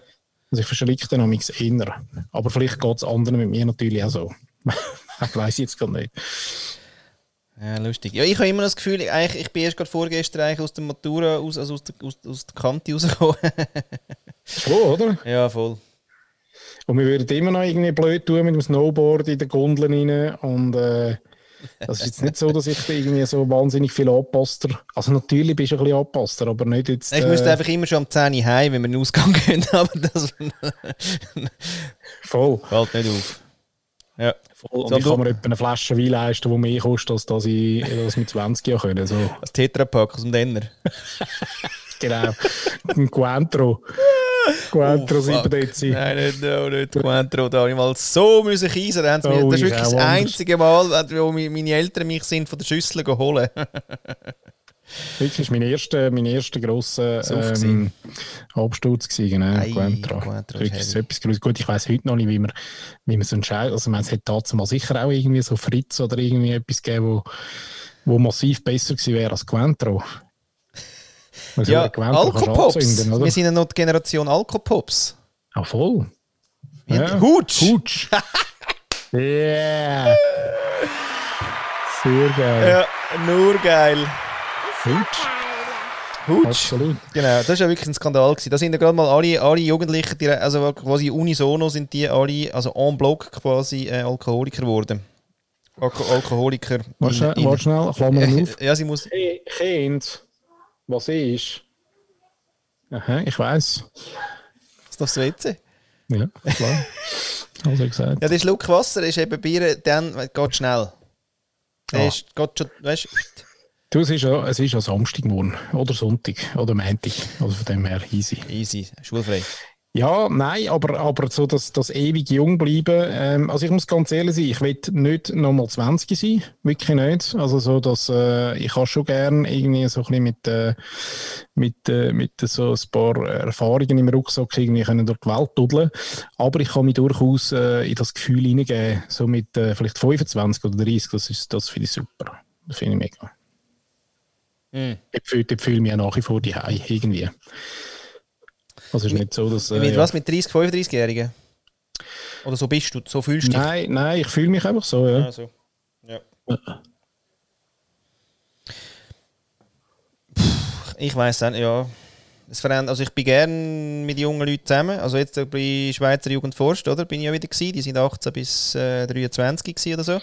Speaker 1: Also ich verschrecke dann am eher. Aber vielleicht geht es anderen mit mir natürlich auch so. ich weiß jetzt gar nicht.
Speaker 2: Ja, lustig. Ja, ich habe immer das Gefühl, eigentlich, ich bin erst gerade vorgestern aus der Matura, aus, also aus, der, aus, aus der Kante rausgekommen.
Speaker 1: Schon, oder?
Speaker 2: Ja, voll.
Speaker 1: Und wir würden immer noch irgendwie blöd tun mit dem Snowboard in den Gondeln rein. Und äh, das ist jetzt nicht so, dass ich irgendwie so wahnsinnig viel anpasster. Also natürlich bist du ein bisschen anpasster, aber nicht jetzt...
Speaker 2: Äh, ich müsste einfach immer schon am 10 Uhr heim, wenn wir in den Ausgang gehen, aber das...
Speaker 1: Voll.
Speaker 2: Fällt nicht auf. Ja.
Speaker 1: Voll. Und so, ich kann mir etwa eine Flasche Wein leisten, die mehr kostet, als dass ich das mit 20 Jahren können. So.
Speaker 2: Als Tetrapack aus dem Denner.
Speaker 1: genau. Ein Cointro. Cointro oh, 7
Speaker 2: Dezi. Nein, nicht, no, nicht Cointro. Da habe ich mal so müssen kiesen. Das, oh, das ist wirklich das einzige Mal, wo meine Eltern mich sind von der Schüssel holen.
Speaker 1: Das war mein erster, mein erster grosser ähm, Absturz, gewesen, genau. Ei, Coentra. Coentra ist etwas Grosses. Gut, ich weiss heute noch nicht, wie man, wie man so entscheidet. Also, es hätte dazu mal sicher auch irgendwie so Fritz oder irgendwie etwas gegeben, wo, wo massiv besser gewesen wäre als Coentro.
Speaker 2: Also, ja, Alkopops. Wir sind ja noch die Generation Alkopops.
Speaker 1: Ah, voll.
Speaker 2: Ja. Hutsch!
Speaker 1: Hutsch! yeah! Sehr geil.
Speaker 2: Ja, nur geil.
Speaker 1: Hutsch.
Speaker 2: Hutsch. Absolut. Genau, das war ja wirklich ein Skandal. Gewesen. Da sind ja gerade mal alle, alle Jugendlichen, die, also quasi unisono sind die alle, also en bloc quasi äh, Alkoholiker geworden. Alko Alkoholiker.
Speaker 1: Warte schnell, in, warte schnell, Klammern auf.
Speaker 2: ja, sie muss...
Speaker 1: Hey, kind, was ist? Aha, ich weiss.
Speaker 2: Ist das das WC?
Speaker 1: Ja, klar. also gesagt.
Speaker 2: Ja, der Schluck Wasser ist eben Bier, dann geht schnell. Der ah. ist, geht schon, weißt du...
Speaker 1: Du, es ist ja, es ist ja Samstagmorgen oder Sonntag oder Montag. Also von dem her easy.
Speaker 2: Easy, schulfrei.
Speaker 1: Ja, nein, aber, aber so das, das ewig jung bleiben. Ähm, also ich muss ganz ehrlich sein, ich will nicht nochmal 20 sein, wirklich nicht. Also so, dass äh, ich habe schon gerne irgendwie so ein bisschen mit, äh, mit, äh, mit so ein paar Erfahrungen im Rucksack irgendwie können durch die Welt dudeln. Aber ich kann mich durchaus äh, in das Gefühl hineingeben, so mit äh, vielleicht 25 oder 30, das, ist, das finde ich super. Das finde ich mega. Mhm. Ich fühle, fühle mich nach wie vor die irgendwie. Also ist nicht so, dass...
Speaker 2: Äh, mit was, mit 30, 35-Jährigen? Oder so bist du, so fühlst du dich?
Speaker 1: Nein, nein, ich fühle mich einfach so, ja.
Speaker 2: Also, ja. ich weiß nicht, ja. Es verändert, also ich bin gerne mit jungen Leuten zusammen. Also jetzt bei Schweizer Jugendforst, oder? Bin ich ja wieder gewesen. Die sind 18 bis äh, 23 gewesen oder so.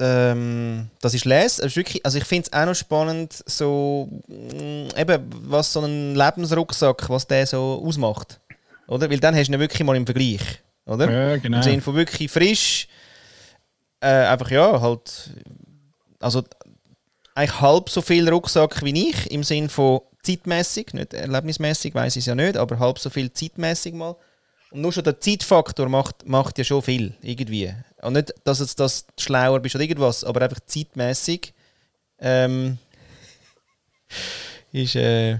Speaker 2: Ähm, das ist les. also ich finde es auch noch spannend, so mh, eben, was so ein Lebensrucksack, was der so ausmacht. Oder? Weil dann hast du ihn wirklich mal im Vergleich. Oder?
Speaker 1: Ja, genau.
Speaker 2: Im Sinne von wirklich frisch. Äh, einfach ja, halt. Also eigentlich halb so viel Rucksack wie ich, im Sinne von zeitmäßig, nicht erlebnismäßig, weiß ich es ja nicht, aber halb so viel zeitmäßig mal. Und nur schon der Zeitfaktor macht, macht ja schon viel, irgendwie. Und nicht, dass du das schlauer bist oder irgendwas, aber einfach zeitmäßig ähm, ist. Äh,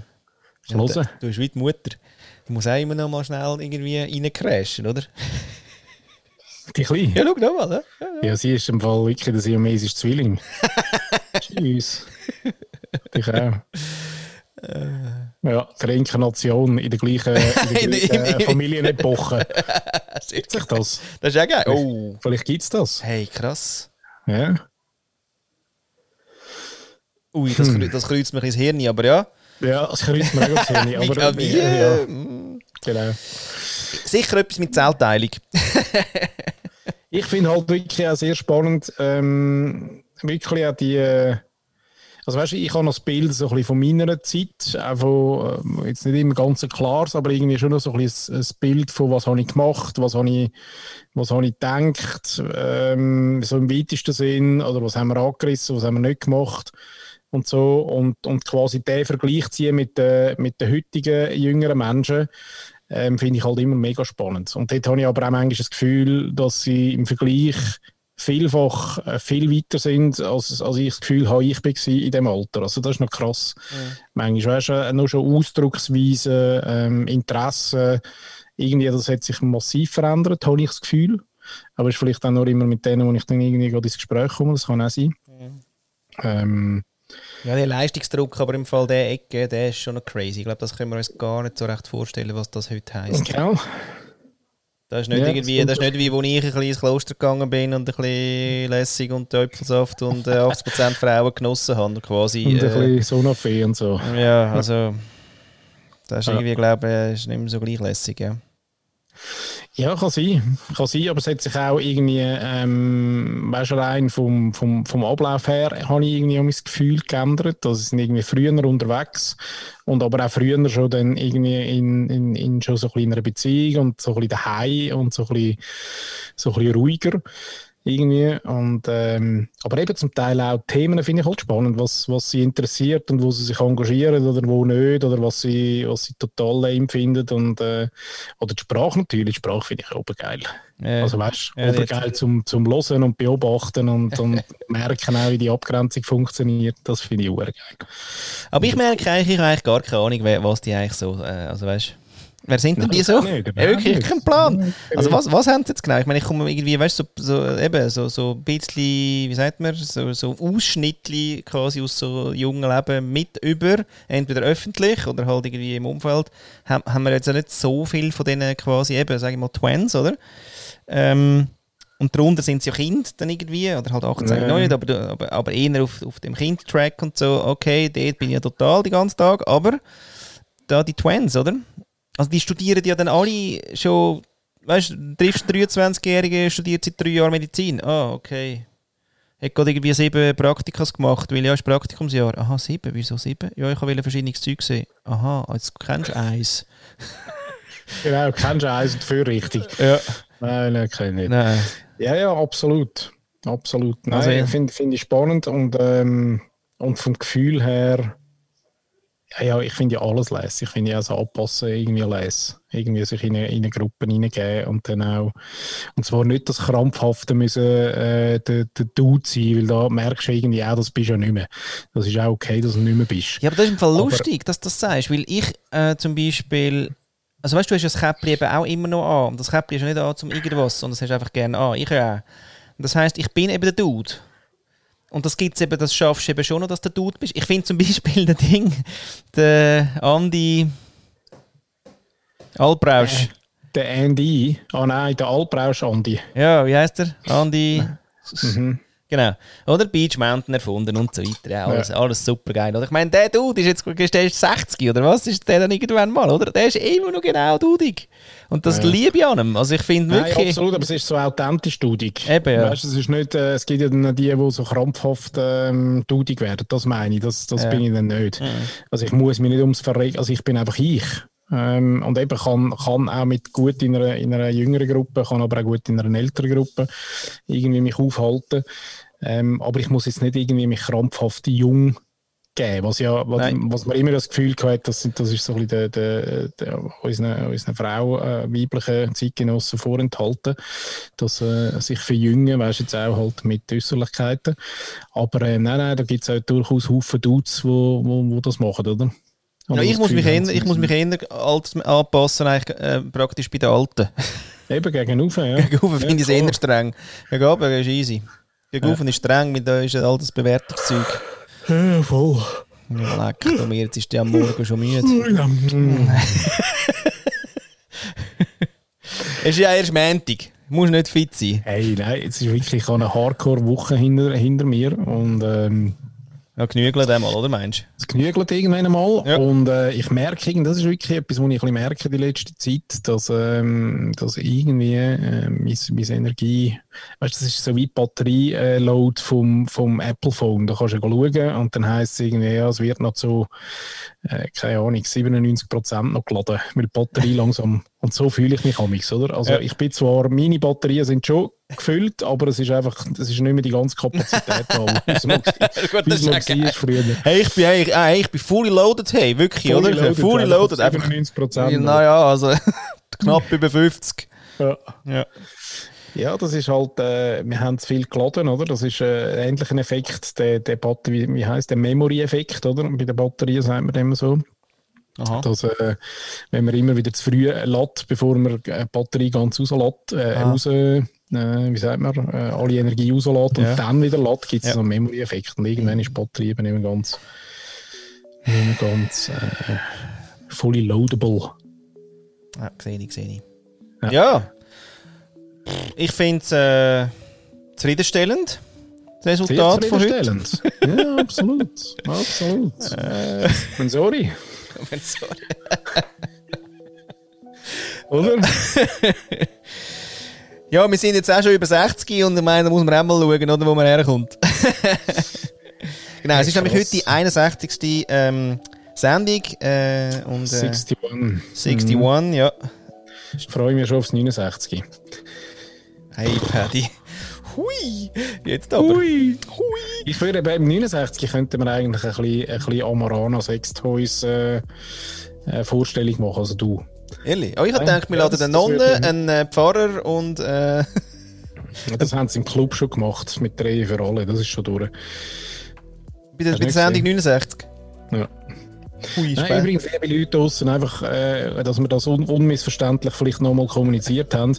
Speaker 1: Hören.
Speaker 2: Du bist wie die Mutter. Du musst auch immer noch mal schnell irgendwie reincrashen, oder?
Speaker 1: Die Kleine.
Speaker 2: Ja, schau noch mal. ne?
Speaker 1: Ja, sie ist im Fall wirklich der siamesische Zwilling. Tschüss. Dich auch. Ja, die Reinkarnation in der gleichen, in der gleichen Familienepoche. Gibt sich das?
Speaker 2: Das ist auch geil. Oh.
Speaker 1: Vielleicht gibt es das.
Speaker 2: Hey, krass.
Speaker 1: Ja.
Speaker 2: Ui, das, hm. das kreuzt mich ins Hirn, aber ja.
Speaker 1: Ja, das kreuzt mir auch ins Hirn. Aber,
Speaker 2: ja, wie,
Speaker 1: ja, ja.
Speaker 2: mm.
Speaker 1: Genau.
Speaker 2: Sicher etwas mit Zellteilung.
Speaker 1: Ich finde halt wirklich auch sehr spannend, ähm, wirklich auch die, äh, also weißt du, ich habe noch das Bild so ein bisschen von meiner Zeit, auch von, äh, jetzt nicht immer ganz klar, aber irgendwie schon noch so ein bisschen ein Bild von, was habe ich gemacht, was habe ich, was habe ich gedacht, ähm, so im weitesten Sinn, oder was haben wir angerissen, was haben wir nicht gemacht und so und, und quasi den Vergleich ziehen mit, äh, mit den heutigen jüngeren Menschen, ähm, finde ich halt immer mega spannend. Und dort habe ich aber auch manchmal das Gefühl, dass sie im Vergleich vielfach äh, viel weiter sind, als, als ich das Gefühl habe, ich war in dem Alter. Also das ist noch krass.
Speaker 2: Mhm.
Speaker 1: Manchmal weißt du, nur schon Ausdrucksweise, ähm, Interesse, irgendwie, das hat sich massiv verändert, habe ich das Gefühl. Aber es ist vielleicht auch nur immer mit denen, wo ich dann irgendwie ins Gespräch komme, das kann auch sein.
Speaker 2: Mhm.
Speaker 1: Ähm,
Speaker 2: Ja, der Leistungsdruck, aber im Fall der Ecke, der ist schon noch crazy. Ich glaube, das können wir uns gar nicht so recht vorstellen, was das heute heisst.
Speaker 1: genau.
Speaker 2: Das ist nicht
Speaker 1: Ja,
Speaker 2: irgendwie,
Speaker 1: das
Speaker 2: ist nicht wie, wo ich ein bisschen ins Kloster gegangen bin und ein bisschen lässig und Äpfelsaft und äh, 80% Frauen genossen habe, quasi.
Speaker 1: Und ein
Speaker 2: Äh,
Speaker 1: bisschen Sonafee und so.
Speaker 2: ja, also, das ist irgendwie, glaube ich, ist nicht mehr so gleich lässig, ja.
Speaker 1: Ja, kann sein. Kann sein, aber es hat sich auch irgendwie, ähm, weißt du, allein vom, vom, vom Ablauf her, habe ich irgendwie auch mein Gefühl geändert. Also, sind irgendwie früher unterwegs und aber auch früher schon dann irgendwie in, in, in schon so ein bisschen einer Beziehung und so ein bisschen daheim und so ein bisschen, so ein bisschen ruhiger. Irgendwie. Und, ähm, aber eben zum Teil auch Themen finde ich halt spannend, was, was sie interessiert und wo sie sich engagieren oder wo nicht oder was sie, was sie total lame finden. Und, äh, oder die Sprache natürlich, die Sprache finde ich auch geil.
Speaker 2: Ja.
Speaker 1: Also weißt du,
Speaker 2: Ja,
Speaker 1: oder
Speaker 2: jetzt-
Speaker 1: geil zum, zum Hören und Beobachten und, und merken auch, wie die Abgrenzung funktioniert. Das finde ich auch geil.
Speaker 2: Aber ich merke eigentlich, ich habe eigentlich gar keine Ahnung, was die eigentlich so, äh, also weißt Wer sind denn die so?
Speaker 1: nicht,
Speaker 2: ja, wirklich, kein Plan. Also was, was haben sie jetzt genau? Ich meine, ich komme irgendwie, weißt du, so, so, eben, so, so ein bisschen, wie sagt man, so, so Ausschnittli quasi aus so jungen Leben mit über, entweder öffentlich oder halt irgendwie im Umfeld, haben, haben wir jetzt ja nicht so viel von denen quasi eben, sage ich mal, Twins, oder? Ähm, und darunter sind sie ja Kinder dann irgendwie, oder halt 18,
Speaker 1: Ja.
Speaker 2: noch nicht, aber, aber, aber eher auf, auf dem Kind-Track und so, okay, dort bin ich ja total den ganzen Tag, aber da die Twins, oder? Also die studieren ja dann alle schon, weißt du, triffst einen 23-Jährigen, studiert seit drei Jahren Medizin. Ah, okay. Hat gerade irgendwie sieben Praktikas gemacht, weil ja, ist Praktikumsjahr. Aha, sieben, wieso sieben? Ja, ich habe verschiedenes Zeug sehen. Aha, jetzt kennst du eins.
Speaker 1: Genau, kennst du eins und für richtig.
Speaker 2: Ja.
Speaker 1: Nein, nein, kenn ich nicht.
Speaker 2: Nein.
Speaker 1: Ja, ja, absolut. Absolut. Nein,
Speaker 2: Also, ja.
Speaker 1: finde find ich spannend und, ähm, und vom Gefühl her, ja, ja ich finde ja alles lässig. Ich finde ja so anpassen irgendwie lässig. Irgendwie sich in eine, in eine Gruppe hineingeben und dann auch, und zwar nicht das krampfhafte müssen, äh, der, der Dude sein, weil da merkst du irgendwie auch, das bist du ja nicht mehr. Das ist auch okay, dass du nicht mehr bist.
Speaker 2: Ja, aber das ist im Fall
Speaker 1: Aber-
Speaker 2: lustig, dass du das sagst, weil ich äh, zum Beispiel, also weißt du, du hast ja das Käppli eben auch immer noch an und das Käppli ist ja nicht an zum irgendwas, sondern das hast du einfach gerne an. Ich auch. Und das heisst, ich bin eben der Dude. Und das gibt's eben, das schaffst du eben schon noch, dass du der Dude bist. Ich finde zum Beispiel das Ding, der Andi Albrausch.
Speaker 1: Der Andy, ah nein, der Albrausch Andy.
Speaker 2: Ja, wie heißt er? Andi.
Speaker 1: Mhm.
Speaker 2: Genau. Oder Beach Mountain erfunden und so weiter. Ja, alles, alles super geil. Oder? Ich meine, der Dude ist jetzt der ist 60 oder was? Ist der dann irgendwann mal, oder? Der ist immer noch genau dudig. Und das
Speaker 1: Ja.
Speaker 2: liebe ich an ihm. Also ich finde
Speaker 1: Nein,
Speaker 2: wirklich...
Speaker 1: absolut, aber es ist so authentisch dudig.
Speaker 2: Eben, ja.
Speaker 1: Weißt, es, ist nicht, äh, es gibt ja dann die, die so krampfhaft ähm, dudig werden. Das meine ich, das, das
Speaker 2: Ja.
Speaker 1: bin ich dann nicht. Also ich muss mich nicht ums Verregen, also ich bin einfach ich. Ähm, und eben kann, kann auch mit gut in einer, in einer jüngeren Gruppe, kann aber auch gut in einer älteren Gruppe irgendwie mich aufhalten. Ähm, aber ich muss jetzt nicht irgendwie mich krampfhaft jung geben, was ja, was, was man immer das Gefühl hat, das, das ist so ein bisschen der, der, der, unseren, unseren Frau, äh, weiblichen Zeitgenossen vorenthalten, dass äh, sich verjüngen, weißt du, jetzt auch halt mit Äußerlichkeiten. Aber äh, nein, nein, da gibt es auch durchaus Haufen Dudes, wo, wo, wo das machen, oder?
Speaker 2: Ja, ich, muss mich eher,
Speaker 1: sie
Speaker 2: ich muss mich eher alt anpassen, eigentlich, äh, praktisch bei den Alten.
Speaker 1: Eben gegenüber, ja.
Speaker 2: Gegenüber finde ich es eher streng. Gegenüber ist easy. Gegenüber ist streng, weil da ist ja all das Bewertungszeug.
Speaker 1: Ja, voll.
Speaker 2: Ja, leck, du mir, jetzt ist der am Morgen schon müde.
Speaker 1: Ja.
Speaker 2: Es ist ja erst Montag. Du musst nicht fit sein.
Speaker 1: Hey, nein, jetzt ist wirklich eine Hardcore-Woche hinter, hinter mir und ähm,
Speaker 2: Ja, genügeln einmal, oder meinst
Speaker 1: es genügelt irgendwann einmal.
Speaker 2: Ja.
Speaker 1: Und äh, ich merke, das ist wirklich etwas, was ich ein bisschen merke die letzte Zeit, dass, ähm, dass irgendwie äh, meine, meine Energie, weißt du, das ist so wie die Batterie-Load vom, vom Apple-Phone. Da kannst du ja schauen und dann heisst es irgendwie, ja, es wird noch zu, äh, keine Ahnung, 97% noch geladen, weil die Batterie langsam, und so fühle ich mich amix, oder? Also
Speaker 2: Ja.
Speaker 1: ich bin zwar, meine Batterien sind schon gefüllt, aber es ist einfach, es ist nicht mehr die ganze Kapazität da,
Speaker 2: Gut, das ist
Speaker 1: war früher.
Speaker 2: Hey, ich bin, ah, ich bin fully loaded, hey, wirklich,
Speaker 1: Fully
Speaker 2: oder?
Speaker 1: loaded,
Speaker 2: fully loaded, einfach.
Speaker 1: 97%.
Speaker 2: Naja, also knapp über 50.
Speaker 1: Ja.
Speaker 2: Ja.
Speaker 1: Ja, das ist halt, äh, wir haben zu viel geladen, oder? Das ist äh, ein Effekt, der, der Batterie, wie heißt der Memory-Effekt, oder? Bei den Batterien sagt man immer so.
Speaker 2: Aha.
Speaker 1: Dass, äh, wenn man immer wieder zu früh lädt, bevor man die Batterie ganz rauslässt, äh,
Speaker 2: Ah.
Speaker 1: raus, äh, wie sagt man, äh, alle Energie rauslässt und
Speaker 2: Ja.
Speaker 1: dann wieder lädt, gibt es
Speaker 2: Ja.
Speaker 1: so einen Memory-Effekt. Und irgendwann ist die Batterie eben nicht mehr ganz, nicht mehr ganz äh, fully loadable.
Speaker 2: Ja, sehe ich, sehe ich.
Speaker 1: Ja.
Speaker 2: Ja. Ich finde es äh, zufriedenstellend, das Resultat von heute.
Speaker 1: ja, absolut. Absolut. Bin sorry.
Speaker 2: Sorry.
Speaker 1: Oder?
Speaker 2: Ja, wir sind jetzt auch schon über 60 und ich meine, da muss man auch mal schauen, oder, wo man herkommt. genau, es ist nämlich heute die 61. Ähm, Sendung äh, und äh,
Speaker 1: 61.
Speaker 2: 61,
Speaker 1: Mhm.
Speaker 2: ja.
Speaker 1: Ich freue mich schon aufs 69.
Speaker 2: Hey, Paddy. Hui, jetzt aber.
Speaker 1: Hui. Ich würde beim 69 könnten wir eigentlich ein bisschen, ein bisschen Amarana Sextoys äh, äh, Vorstellung machen, also du.
Speaker 2: Ehrlich? Oh, ich habe
Speaker 1: Ja,
Speaker 2: gedacht, wir
Speaker 1: ja,
Speaker 2: laden eine Nonne, einen äh, Pfarrer und äh,
Speaker 1: Das haben sie im Club schon gemacht, mit drei für alle, das ist schon durch.
Speaker 2: bei der, bei der Sendung 69.
Speaker 1: Ja.
Speaker 2: Hui,
Speaker 1: Nein, übrigens, liebe Leute draussen, einfach, äh, dass wir das un unmissverständlich vielleicht nochmal kommuniziert haben.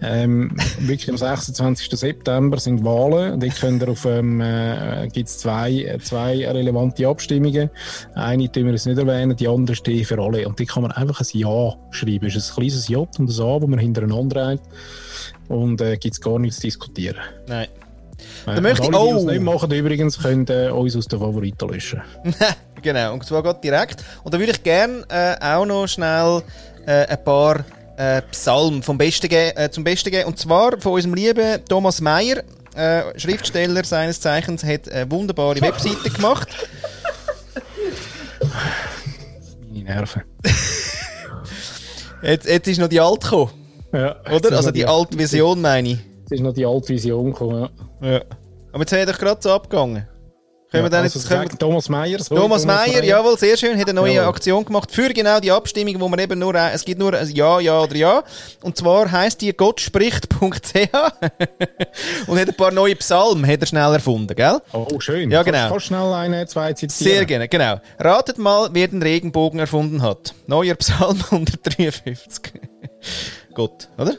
Speaker 1: Ähm, wirklich am 26. September sind Wahlen. Und ich könnt ihr auf, ähm, äh, gibt's zwei, äh, zwei relevante Abstimmungen. Eine tun wir jetzt nicht erwähnen, die andere steht für alle. Und die kann man einfach ein Ja schreiben. Es ist ein kleines J und ein A, das man hintereinander hat. Und äh, gibt's gar nichts zu diskutieren.
Speaker 2: Nein.
Speaker 1: Äh,
Speaker 2: Dann möchte
Speaker 1: und
Speaker 2: ich-
Speaker 1: es
Speaker 2: oh.
Speaker 1: nicht machen, übrigens, können äh, uns aus den Favoriten löschen.
Speaker 2: Genau, und zwar gerade direkt. Und da würde ich gerne äh, auch noch schnell äh, ein paar äh, Psalmen vom Besten äh, zum Besten geben. Und zwar von unserem lieben Thomas Meyer, äh, Schriftsteller seines Zeichens, hat eine wunderbare Webseite gemacht.
Speaker 1: Meine Nerven.
Speaker 2: Jetzt, jetzt ist noch die alte gekommen,
Speaker 1: Ja,
Speaker 2: oder? Also die alte Version meine ich.
Speaker 1: Jetzt ist noch die alte Vision gekommen. Ja.
Speaker 2: Ja. Aber jetzt hat er gerade so abgegangen. Können wir dann
Speaker 1: also
Speaker 2: jetzt... Können wir,
Speaker 1: Thomas Meyer. sorry,
Speaker 2: Thomas Meyer, jawohl, sehr schön, hat eine neue
Speaker 1: Jawohl.
Speaker 2: Aktion gemacht für genau die Abstimmung, wo man eben nur, ein- es gibt nur ein Ja, Ja oder Ja. Und zwar heisst die gottspricht.ch und hat ein paar neue Psalmen hat er schnell erfunden, gell?
Speaker 1: Oh, schön.
Speaker 2: Ja,
Speaker 1: Kannst-
Speaker 2: genau.
Speaker 1: Kannst schnell eine, zwei zitieren?
Speaker 2: Sehr gerne, genau. Ratet mal, wer den Regenbogen erfunden hat. Neuer Psalm 153. Gut, oder?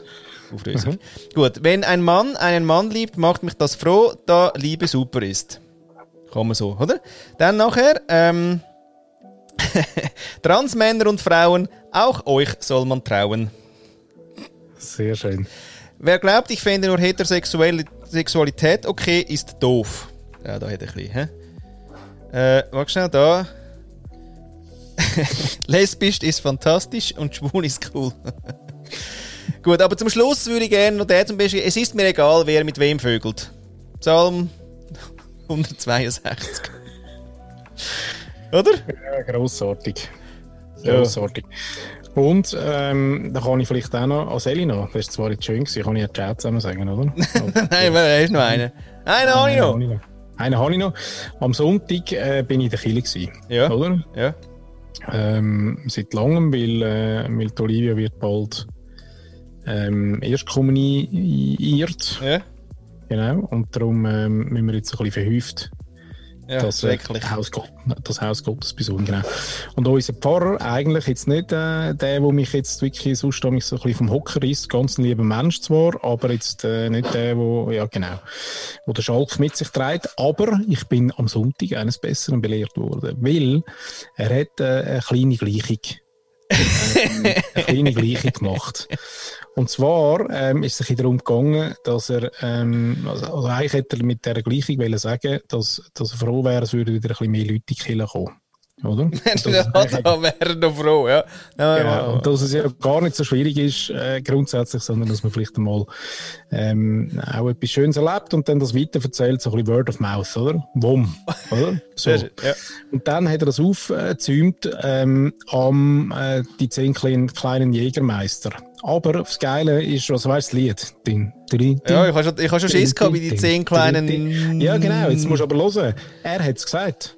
Speaker 2: Auflösung. Gut, wenn ein Mann einen Mann liebt, macht mich das froh, da Liebe super ist. Kann man so, oder? Dann nachher, ähm, Transmänner und Frauen, auch euch soll man trauen.
Speaker 1: Sehr schön.
Speaker 2: Wer glaubt, ich fände nur heterosexuelle Sexualität okay, ist doof. Ja, da hätte ich ein bisschen, hä? Äh, warte schnell, da. Lesbisch ist fantastisch und schwul ist cool. Gut, aber zum Schluss würde ich gerne noch der zum Beispiel. Es ist mir egal, wer mit wem vögelt. Psalm 162. Oder?
Speaker 1: Ja, grossartig. Grossartig. Und ähm, da kann ich vielleicht auch noch als Elina, das war zwar nicht schön, gewesen, kann ich ja Chat zusammen sagen, oder?
Speaker 2: Nein, wer ist noch einen? Einen habe ich noch.
Speaker 1: Einen habe ich noch. Am Sonntag äh, bin ich in der Kille gewesen,
Speaker 2: Ja.
Speaker 1: oder?
Speaker 2: Ja.
Speaker 1: Ähm, seit langem, weil, äh, weil die Olivia wird bald ähm, erstkommuniert.
Speaker 2: Ja.
Speaker 1: Genau. Und darum ähm, müssen wir jetzt ein bisschen verhäuft
Speaker 2: Ja,
Speaker 1: das, äh. Haus, Gott, das Haus Gottes besuchen. Genau. Und unser Pfarrer, eigentlich jetzt nicht äh, der, der mich jetzt wirklich sonst so ein bisschen vom Hocker ist, ganz ein lieber Mensch zwar, aber jetzt äh, nicht der, wo, ja genau, wo der Schalk mit sich trägt. Aber ich bin am Sonntag eines Besseren belehrt worden, weil er hat äh, eine kleine Gleichung ähm, eine kleine Gleichung gemacht. Und zwar ähm, ist es sich darum gegangen, dass er, ähm, also, also eigentlich hätte er mit dieser Gleichung wollen sagen, dass, dass er froh wäre, es würden wieder ein bisschen mehr Leute in die Kirche kommen. Oder?
Speaker 2: Ja, da wäre er noch froh, ja. ja,
Speaker 1: Genau.
Speaker 2: ja.
Speaker 1: Und dass es ja gar nicht so schwierig ist, äh, grundsätzlich, sondern dass man vielleicht einmal ähm, auch etwas Schönes erlebt und dann das weiterverzählt, so ein bisschen Word of Mouth, oder? Wumm, oder? So.
Speaker 2: Ja.
Speaker 1: Und dann hat er das aufgezäumt ähm, am äh, die zehn kleinen, kleinen Jägermeister. Aber das Geile ist, was weißt das Lied? Ding, ding,
Speaker 2: Ja, ich habe schon, ich habe schon Schiss gehabt, wie die
Speaker 1: ding,
Speaker 2: zehn kleinen...
Speaker 1: Ja, genau, jetzt musst du aber hören. Er hat es gesagt.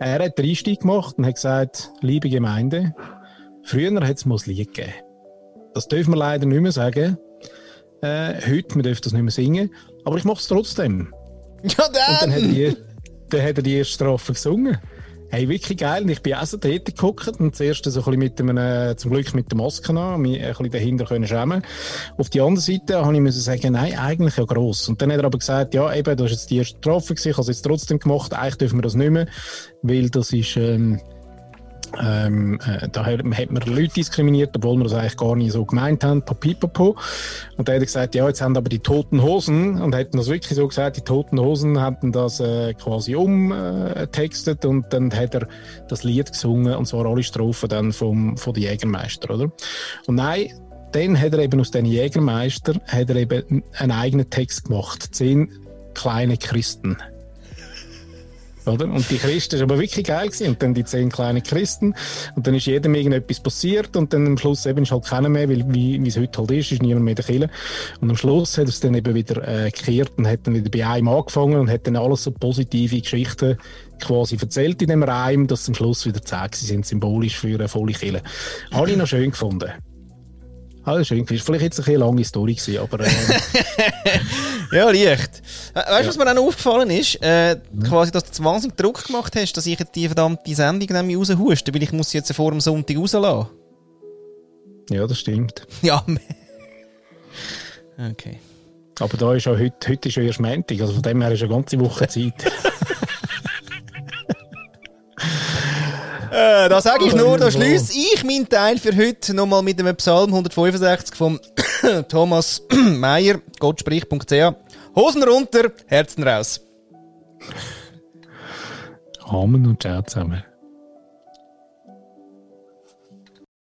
Speaker 1: Er hat den Einstieg gemacht und hat gesagt, liebe Gemeinde, früher hat es mal ein Lied gegeben. Das dürfen wir leider nicht mehr sagen. Äh, heute, wir dürfen das nicht mehr singen. Aber ich mache es trotzdem.
Speaker 2: Ja,
Speaker 1: Und dann hat er
Speaker 2: dann!
Speaker 1: dann hat er die erste Strophe gesungen. Hey, wirklich geil. Und ich bin auch so dort geguckt und zuerst so ein bisschen mit äh, zum Glück mit der Maske an, mich ein bisschen dahinter können schämen. Auf die andere Seite habe ich müssen sagen, nein, eigentlich ja gross. Und dann hat er aber gesagt, ja, eben, das ist jetzt die erste gewesen, ich habe es jetzt trotzdem gemacht, eigentlich dürfen wir das nicht mehr, weil das ist, ähm, ähm, äh, da hat, man Leute diskriminiert, obwohl wir das eigentlich gar nicht so gemeint haben, papipapo. Und da hat er gesagt, ja, jetzt haben aber die Toten Hosen, und hätten das wirklich so gesagt, die Toten Hosen hätten das äh, quasi umtextet und dann hat er das Lied gesungen, und zwar alle Strophen dann vom, von den Jägermeister, oder? Und nein, dann hat er eben aus den Jägermeister hat er eben einen eigenen Text gemacht. Zehn kleine Christen. Oder? Und die Christen ist aber wirklich geil gewesen. Und dann die zehn kleinen Christen. Und dann ist jedem irgendetwas passiert. Und dann am Schluss eben ist halt keiner mehr, weil wie, es heute halt ist, ist niemand mehr der Kirche. Und am Schluss hat es dann eben wieder äh, gekehrt und hat dann wieder bei einem angefangen und hat dann alles so positive Geschichten quasi erzählt in dem Reim, dass am Schluss wieder zehn sind, symbolisch für eine volle. Habe ich noch schön gefunden. Alles schön gewesen. Vielleicht jetzt eine lange Story gewesen, aber äh,
Speaker 2: Ja, leicht. Weißt du, was mir auch noch aufgefallen ist? Äh, quasi, dass du jetzt wahnsinnig Druck gemacht hast, dass ich jetzt die verdammte Sendung nämlich raushuste, weil ich muss sie jetzt vor dem Sonntag rauslassen.
Speaker 1: ja, das stimmt.
Speaker 2: Ja, Okay.
Speaker 1: Aber da ist ja heute, heute ist ja erst Montag, also von dem her ist eine ganze Woche Zeit.
Speaker 2: Äh, da sage ich nur, da schließe ich meinen Teil für heute nochmal mit dem Psalm 165 vom Thomas Meyer, gottsprich.ch. Hosen runter, Herzen raus.
Speaker 1: Amen und ciao zusammen.